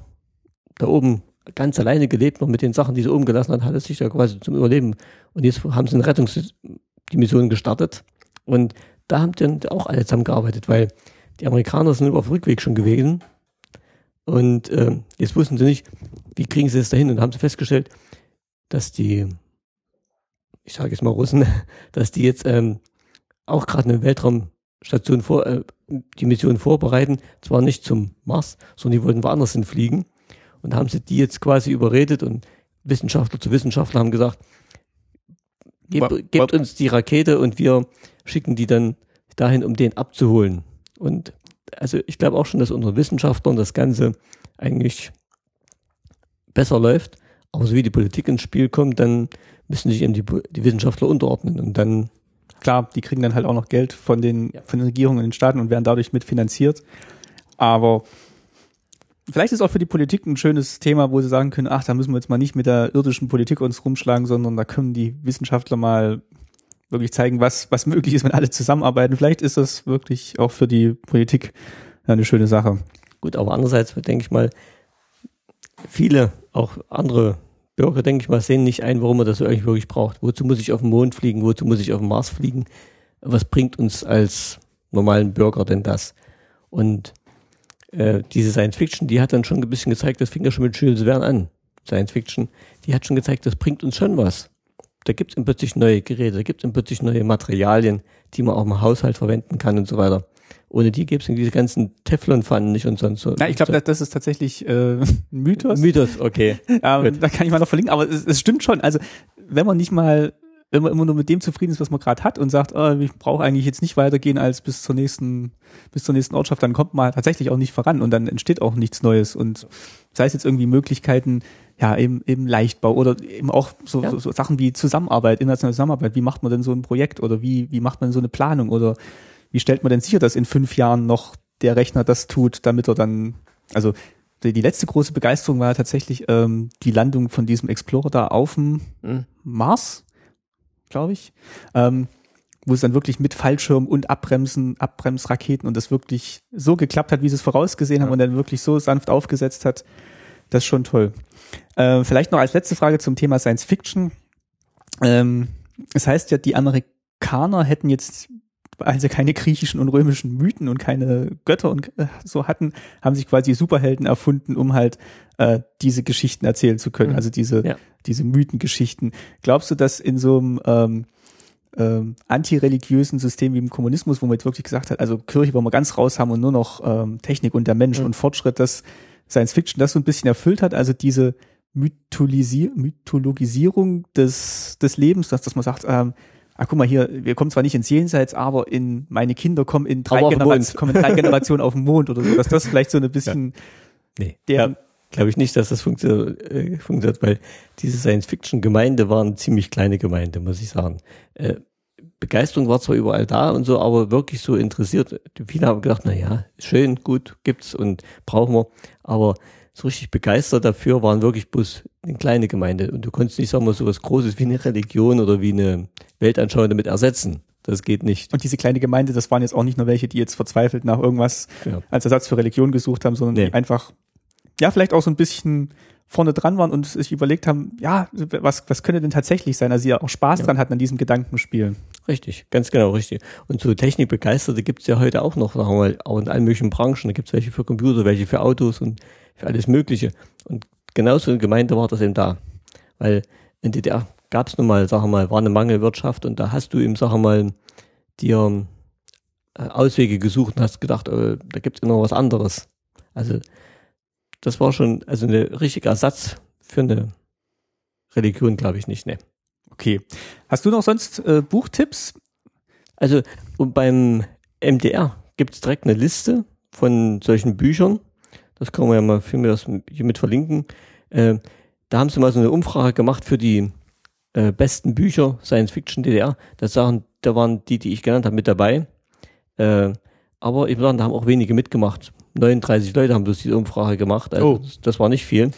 da oben ganz alleine gelebt, noch mit den Sachen, die sie oben gelassen hat, hat er sich da quasi zum Überleben. Und jetzt haben sie eine Rettungsmission gestartet. Und da haben dann auch alle zusammengearbeitet, weil die Amerikaner sind auf dem Rückweg schon gewesen. Und ähm, jetzt wussten sie nicht, wie kriegen sie es dahin. Und haben sie festgestellt, dass die, ich sage jetzt mal Russen, dass die jetzt ähm, auch gerade eine Weltraumstation vor, äh, die Mission vorbereiten, zwar nicht zum Mars, sondern die wollten woanders hinfliegen. Und haben sie die jetzt quasi überredet und Wissenschaftler zu Wissenschaftler haben gesagt, Wa- gebt, gebt uns die Rakete und wir schicken die dann dahin, um den abzuholen. Und also ich glaube auch schon, dass unter Wissenschaftlern das Ganze eigentlich besser läuft. Aber so wie die Politik ins Spiel kommt, dann müssen sich eben die, die Wissenschaftler unterordnen und dann Klar, die kriegen dann halt auch noch Geld von den, Ja. von den Regierungen in den Staaten und werden dadurch mitfinanziert. Aber vielleicht ist auch für die Politik ein schönes Thema, wo sie sagen können, ach, da müssen wir jetzt mal nicht mit der irdischen Politik uns rumschlagen, sondern da können die Wissenschaftler mal wirklich zeigen, was, was möglich ist, wenn alle zusammenarbeiten. Vielleicht ist das wirklich auch für die Politik eine schöne Sache. Gut, aber andererseits denke ich mal, viele, auch andere Bürger, denke ich mal, sehen nicht ein, warum man das eigentlich wirklich braucht. Wozu muss ich auf den Mond fliegen? Wozu muss ich auf den Mars fliegen? Was bringt uns als normalen Bürger denn das? Und äh, diese Science Fiction, die hat dann schon ein bisschen gezeigt, das fing ja schon mit Jules Verne an, Science Fiction, die hat schon gezeigt, das bringt uns schon was. Da gibt es plötzlich neue Geräte, da gibt es plötzlich neue Materialien, die man auch im Haushalt verwenden kann und so weiter. Ohne die gäbe es diese ganzen Teflonpfannen nicht und sonst so. Na, ich glaube, das, das ist tatsächlich äh, Mythos. Mythos, okay. Ähm, da kann ich mal noch verlinken, aber es, es stimmt schon. Also, wenn man nicht mal, wenn man immer nur mit dem zufrieden ist, was man gerade hat und sagt, oh, ich brauche eigentlich jetzt nicht weitergehen als bis zur nächsten, bis zur nächsten Ortschaft, dann kommt man tatsächlich auch nicht voran und dann entsteht auch nichts Neues. Und sei es jetzt irgendwie Möglichkeiten, ja, eben, eben Leichtbau oder eben auch so, Ja. so, so Sachen wie Zusammenarbeit, internationale Zusammenarbeit. Wie macht man denn so ein Projekt oder wie, wie macht man so eine Planung oder wie stellt man denn sicher, dass in fünf Jahren noch der Rechner das tut, damit er dann, also die, die letzte große Begeisterung war tatsächlich ähm, die Landung von diesem Explorer da auf dem Hm. Mars, glaube ich, ähm, wo es dann wirklich mit Fallschirm und Abbremsen, Abbremsraketen und das wirklich so geklappt hat, wie sie es vorausgesehen haben Ja. und dann wirklich so sanft aufgesetzt hat. Das ist schon toll. Äh, vielleicht noch als letzte Frage zum Thema Science Fiction. Ähm, es heißt ja, die Amerikaner hätten jetzt, weil sie keine griechischen und römischen Mythen und keine Götter und äh, so hatten, haben sich quasi Superhelden erfunden, um halt äh, diese Geschichten erzählen zu können. Mhm. Also diese, Ja. diese Mythengeschichten. Glaubst du, dass in so einem ähm, ähm, antireligiösen System wie im Kommunismus, wo man jetzt wirklich gesagt hat, also Kirche wollen wir ganz raus haben und nur noch ähm, Technik und der Mensch Mhm. und Fortschritt, dass Science Fiction das so ein bisschen erfüllt hat, also diese Mytholisi Mythologisierung des, des Lebens, dass, dass man sagt, ähm, ah, guck mal hier, wir kommen zwar nicht ins Jenseits, aber in meine Kinder kommen in drei, Aber auf den Genera Mond. kommen in drei Generationen auf den Mond oder so, dass das vielleicht so ein bisschen Nee. der, Glaube ich nicht, dass das funktio äh, funktioniert, weil diese Science-Fiction-Gemeinde war eine ziemlich kleine Gemeinde, muss ich sagen. Äh, Begeisterung war zwar überall da und so, aber wirklich so interessiert. Viele haben gedacht, na ja, schön, gut, gibt's und brauchen wir. Aber so richtig begeistert dafür waren wirklich bloß eine kleine Gemeinde. Und du konntest nicht, sagen wir, so was Großes wie eine Religion oder wie eine Weltanschauung damit ersetzen. Das geht nicht. Und diese kleine Gemeinde, das waren jetzt auch nicht nur welche, die jetzt verzweifelt nach irgendwas ja. als Ersatz für Religion gesucht haben, sondern nee. die einfach, ja, vielleicht auch so ein bisschen vorne dran waren und sich überlegt haben, ja, was, was könnte denn tatsächlich sein? Also sie ja auch Spaß ja. dran hatten an diesem Gedankenspiel. Richtig, ganz genau, richtig. Und so Technikbegeisterte gibt es ja heute auch noch, sagen wir mal, auch in allen möglichen Branchen. Da gibt es welche für Computer, welche für Autos und für alles Mögliche. Und genauso in Gemeinde war das eben da. Weil in DDR gab es nun mal, wir mal, war eine Mangelwirtschaft und da hast du eben, wir mal, dir äh, Auswege gesucht und hast gedacht, oh, da gibt es noch was anderes. Also das war schon also ein richtiger Ersatz für eine Religion, glaube ich nicht, ne. Okay. Hast du noch sonst äh, Buchtipps? Also und beim MDR gibt es direkt eine Liste von solchen Büchern. Das können wir ja mal für mir das hier mit verlinken. Äh, da haben sie mal so eine Umfrage gemacht für die äh, besten Bücher Science Fiction DDR. Das sagen, da waren die, die ich genannt habe, mit dabei. Äh, aber ich muss sagen, da haben auch wenige mitgemacht. 39 Leute haben bloß diese Umfrage gemacht. Also oh. das, war nicht viel.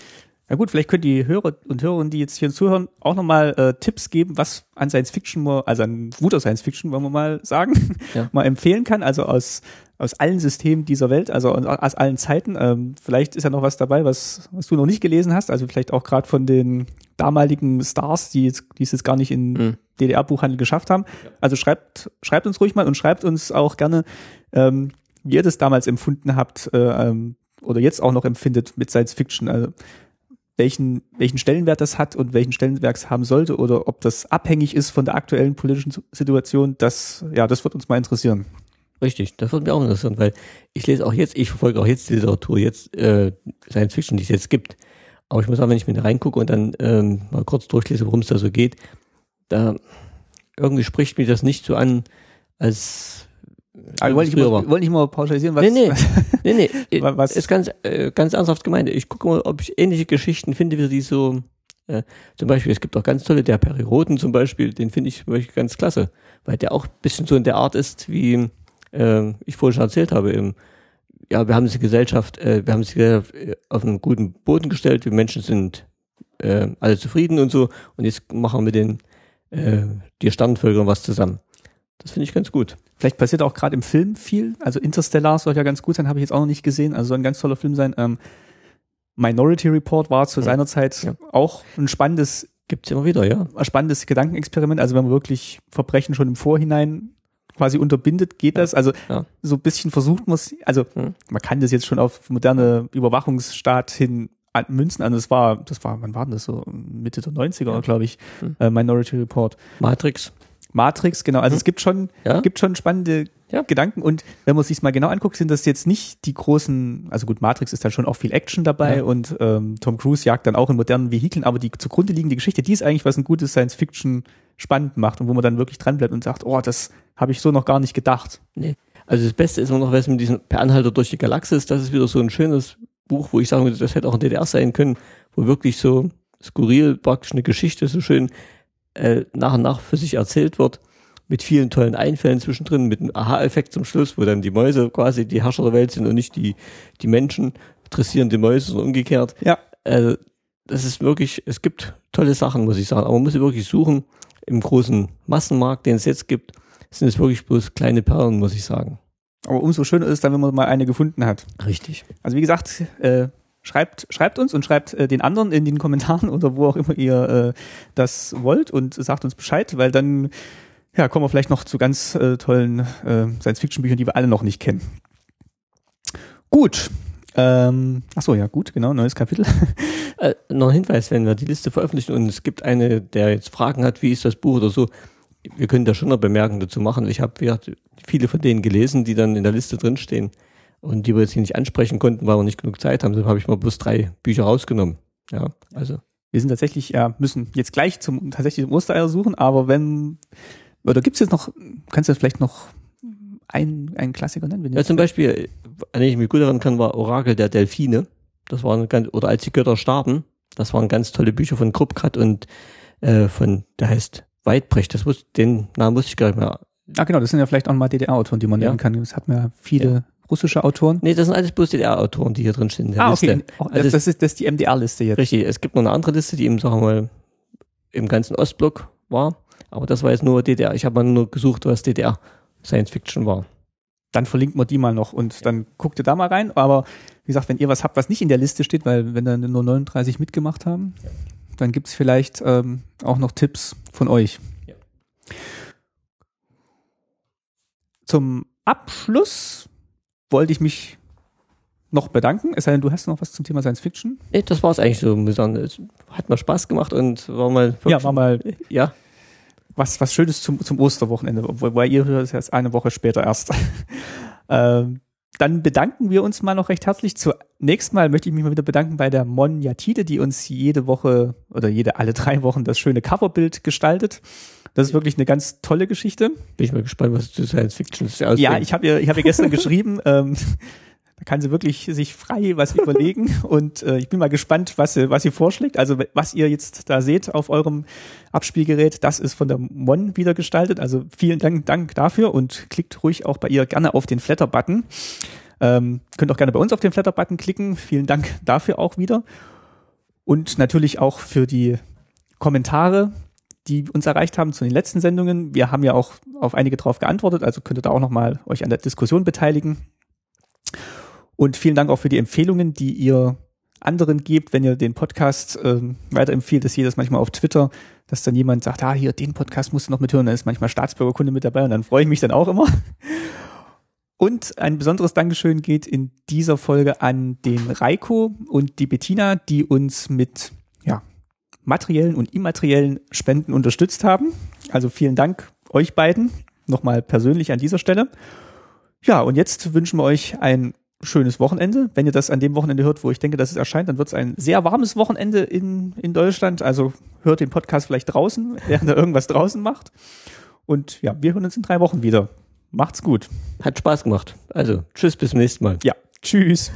Ja gut, vielleicht können die Hörer und Hörerinnen, die jetzt hier zuhören, auch nochmal äh, Tipps geben, was an Science Fiction, also an guter Science Fiction, wollen wir mal sagen, ja. mal empfehlen kann. Also aus, aus allen Systemen dieser Welt, also aus allen Zeiten. Ähm, vielleicht ist ja noch was dabei, was, was du noch nicht gelesen hast. Also vielleicht auch gerade von den damaligen Stars, die, jetzt, die es jetzt gar nicht in mhm. DDR-Buchhandel geschafft haben. Also schreibt, schreibt uns ruhig mal und schreibt uns auch gerne, ähm, wie ihr das damals empfunden habt äh, ähm, oder jetzt auch noch empfindet mit Science Fiction. Also welchen, welchen Stellenwert das hat und welchen Stellenwert es haben sollte oder ob das abhängig ist von der aktuellen politischen Situation, das, ja, das wird uns mal interessieren. Richtig, das würde mich auch interessieren, weil ich lese auch jetzt, ich verfolge auch jetzt die Literatur, jetzt äh, Science Fiction, die es jetzt gibt. Aber ich muss sagen, wenn ich mir da reingucke und dann ähm, mal kurz durchlese, worum es da so geht, da irgendwie spricht mir das nicht so an, als also wollte ich, mal, wollte ich mal pauschalisieren, was. Nee, nee, nee, nee. was? Ist ganz, äh, ganz ernsthaft gemeint. Ich gucke mal, ob ich ähnliche Geschichten finde, wie die so, äh, zum Beispiel, es gibt auch ganz tolle, der Perry Roten zum Beispiel, den finde ich ganz klasse, weil der auch ein bisschen so in der Art ist, wie äh, ich vorhin schon erzählt habe, im, ja, wir haben die Gesellschaft, äh, wir haben sie äh, auf einen guten Boden gestellt, wir Menschen sind äh, alle zufrieden und so, und jetzt machen wir mit den, äh, die Sternvölkern was zusammen. Das finde ich ganz gut. Vielleicht passiert auch gerade im Film viel. Also Interstellar soll ja ganz gut sein, habe ich jetzt auch noch nicht gesehen. Also soll ein ganz toller Film sein. Ähm, Minority Report war zu ja. seiner Zeit ja. auch ein spannendes, gibt's immer wieder, ja, ein spannendes Gedankenexperiment. Also wenn man wirklich Verbrechen schon im Vorhinein quasi unterbindet, geht ja. das. Also so ein bisschen versucht man also hm. man kann das jetzt schon auf moderne Überwachungsstaat hin münzen. Also das war, das war, wann war denn das so? Mitte der 90er, glaube ich, hm. äh, Minority Report. Matrix. Matrix, genau. Also mhm. es gibt schon, ja. gibt schon spannende ja. Gedanken und wenn man sich mal genau anguckt, sind das jetzt nicht die großen, also gut, Matrix ist dann schon auch viel Action dabei ja. und ähm, Tom Cruise jagt dann auch in modernen Vehikeln, aber die zugrunde liegende Geschichte, die ist eigentlich, was ein gutes Science Fiction spannend macht und wo man dann wirklich dran bleibt und sagt, oh, das habe ich so noch gar nicht gedacht. Nee. Also das Beste ist immer noch, was mit diesem Per Anhalter durch die Galaxis, das ist wieder so ein schönes Buch, wo ich sagen würde, das hätte auch ein DDR sein können, wo wirklich so skurril praktisch eine Geschichte so schön äh, nach und nach für sich erzählt wird, mit vielen tollen Einfällen zwischendrin, mit einem Aha-Effekt zum Schluss, wo dann die Mäuse quasi die Herrscher der Welt sind und nicht die, die Menschen dressieren die Mäuse, sondern umgekehrt. Ja. Also, das ist wirklich, es gibt tolle Sachen, muss ich sagen, aber man muss wirklich suchen. Im großen Massenmarkt, den es jetzt gibt, sind es wirklich bloß kleine Perlen, muss ich sagen. Aber umso schöner ist es dann, wenn man mal eine gefunden hat. Richtig. Also wie gesagt, äh, schreibt, schreibt uns und schreibt äh, den anderen in den Kommentaren oder wo auch immer ihr äh, das wollt und sagt uns Bescheid, weil dann ja, kommen wir vielleicht noch zu ganz äh, tollen äh, Science-Fiction-Büchern, die wir alle noch nicht kennen. Gut. Ähm, ach so, ja, gut, genau, neues Kapitel. Äh, noch ein Hinweis, wenn wir die Liste veröffentlichen und es gibt eine, der jetzt Fragen hat, wie ist das Buch oder so, wir können da schon noch Bemerkungen dazu machen. Ich habe viele von denen gelesen, die dann in der Liste drinstehen und die wir jetzt hier nicht ansprechen konnten, weil wir nicht genug Zeit haben. Deshalb habe ich mal bloß drei Bücher rausgenommen. Ja, also. Wir sind tatsächlich, ja, müssen jetzt gleich zum tatsächlich Ostereier suchen, aber wenn, oder gibt es jetzt noch, kannst du vielleicht noch einen, einen Klassiker nennen? Ja, zum Beispiel, an den ich mich gut erinnern kann, war Orakel der Delfine. Das waren ganz, oder als die Götter starben, das waren ganz tolle Bücher von Krupkat und äh, von, der heißt Weidbrecht, das wusste, den Namen wusste ich gar nicht mehr. Ah, genau, das sind ja vielleicht auch mal DDR-Autoren, die man Ja. nennen kann. Das hat man ja viele russische Autoren. Nee, das sind alles bloß DDR-Autoren, die hier drin stehen in der Ah, Liste. okay. Oh, Also das, das, ist, das ist die MDR-Liste jetzt. Richtig, es gibt noch eine andere Liste, die eben, sagen wir mal, im ganzen Ostblock war. Aber das war jetzt nur DDR. Ich habe mal nur gesucht, was DDR Science Fiction war. Dann verlinken wir die mal noch und dann guckt ihr da mal rein. Aber wie gesagt, wenn ihr was habt, was nicht in der Liste steht, weil wenn dann nur 39 mitgemacht haben, dann gibt's vielleicht ähm, auch noch Tipps von euch. Ja. Zum Abschluss wollte ich mich noch bedanken. Es sei denn, du hast noch was zum Thema Science Fiction. Nee, das war es eigentlich so. Es hat mal Spaß gemacht und war mal. Ja, war mal Ja, was, was Schönes zum, zum Osterwochenende, wobei ihr hört es jetzt eine Woche später erst. ähm, dann bedanken wir uns mal noch recht herzlich. Zunächst mal möchte ich mich mal wieder bedanken bei der Mon Yatide, die uns jede Woche oder jede alle drei Wochen das schöne Coverbild gestaltet. Das ist wirklich eine ganz tolle Geschichte. bin ich mal gespannt, was zu Science Fiction ist. Ja, ich habe ihr, ich habe ihr gestern geschrieben. Ähm, da kann sie wirklich sich frei was überlegen und äh, ich bin mal gespannt, was sie, was sie vorschlägt. Also was ihr jetzt da seht auf eurem Abspielgerät, das ist von der Mon wieder gestaltet. Also vielen Dank, Dank dafür und klickt ruhig auch bei ihr gerne auf den Flatter-Button. Ähm, könnt auch gerne bei uns auf den Flatter-Button klicken. Vielen Dank dafür auch wieder. Und natürlich auch für die Kommentare, die uns erreicht haben zu den letzten Sendungen. Wir haben ja auch auf einige drauf geantwortet, also könnt ihr da auch nochmal euch an der Diskussion beteiligen. Und vielen Dank auch für die Empfehlungen, die ihr anderen gebt, wenn ihr den Podcast ähm, weiterempfiehlt. Das sehe das manchmal auf Twitter, dass dann jemand sagt, ah, hier, den Podcast musst du noch mithören. Da ist manchmal Staatsbürgerkunde mit dabei und dann freue ich mich dann auch immer. Und ein besonderes Dankeschön geht in dieser Folge an den Reiko und die Bettina, die uns mit ja, materiellen und immateriellen Spenden unterstützt haben. Also vielen Dank euch beiden nochmal persönlich an dieser Stelle. Ja, und jetzt wünschen wir euch ein schönes Wochenende. Wenn ihr das an dem Wochenende hört, wo ich denke, dass es erscheint, dann wird es ein sehr warmes Wochenende in, in Deutschland. Also hört den Podcast vielleicht draußen, während er irgendwas draußen macht. Und ja, wir hören uns in drei Wochen wieder. Macht's gut. Hat Spaß gemacht. Also, tschüss, bis zum nächsten Mal. Ja, tschüss.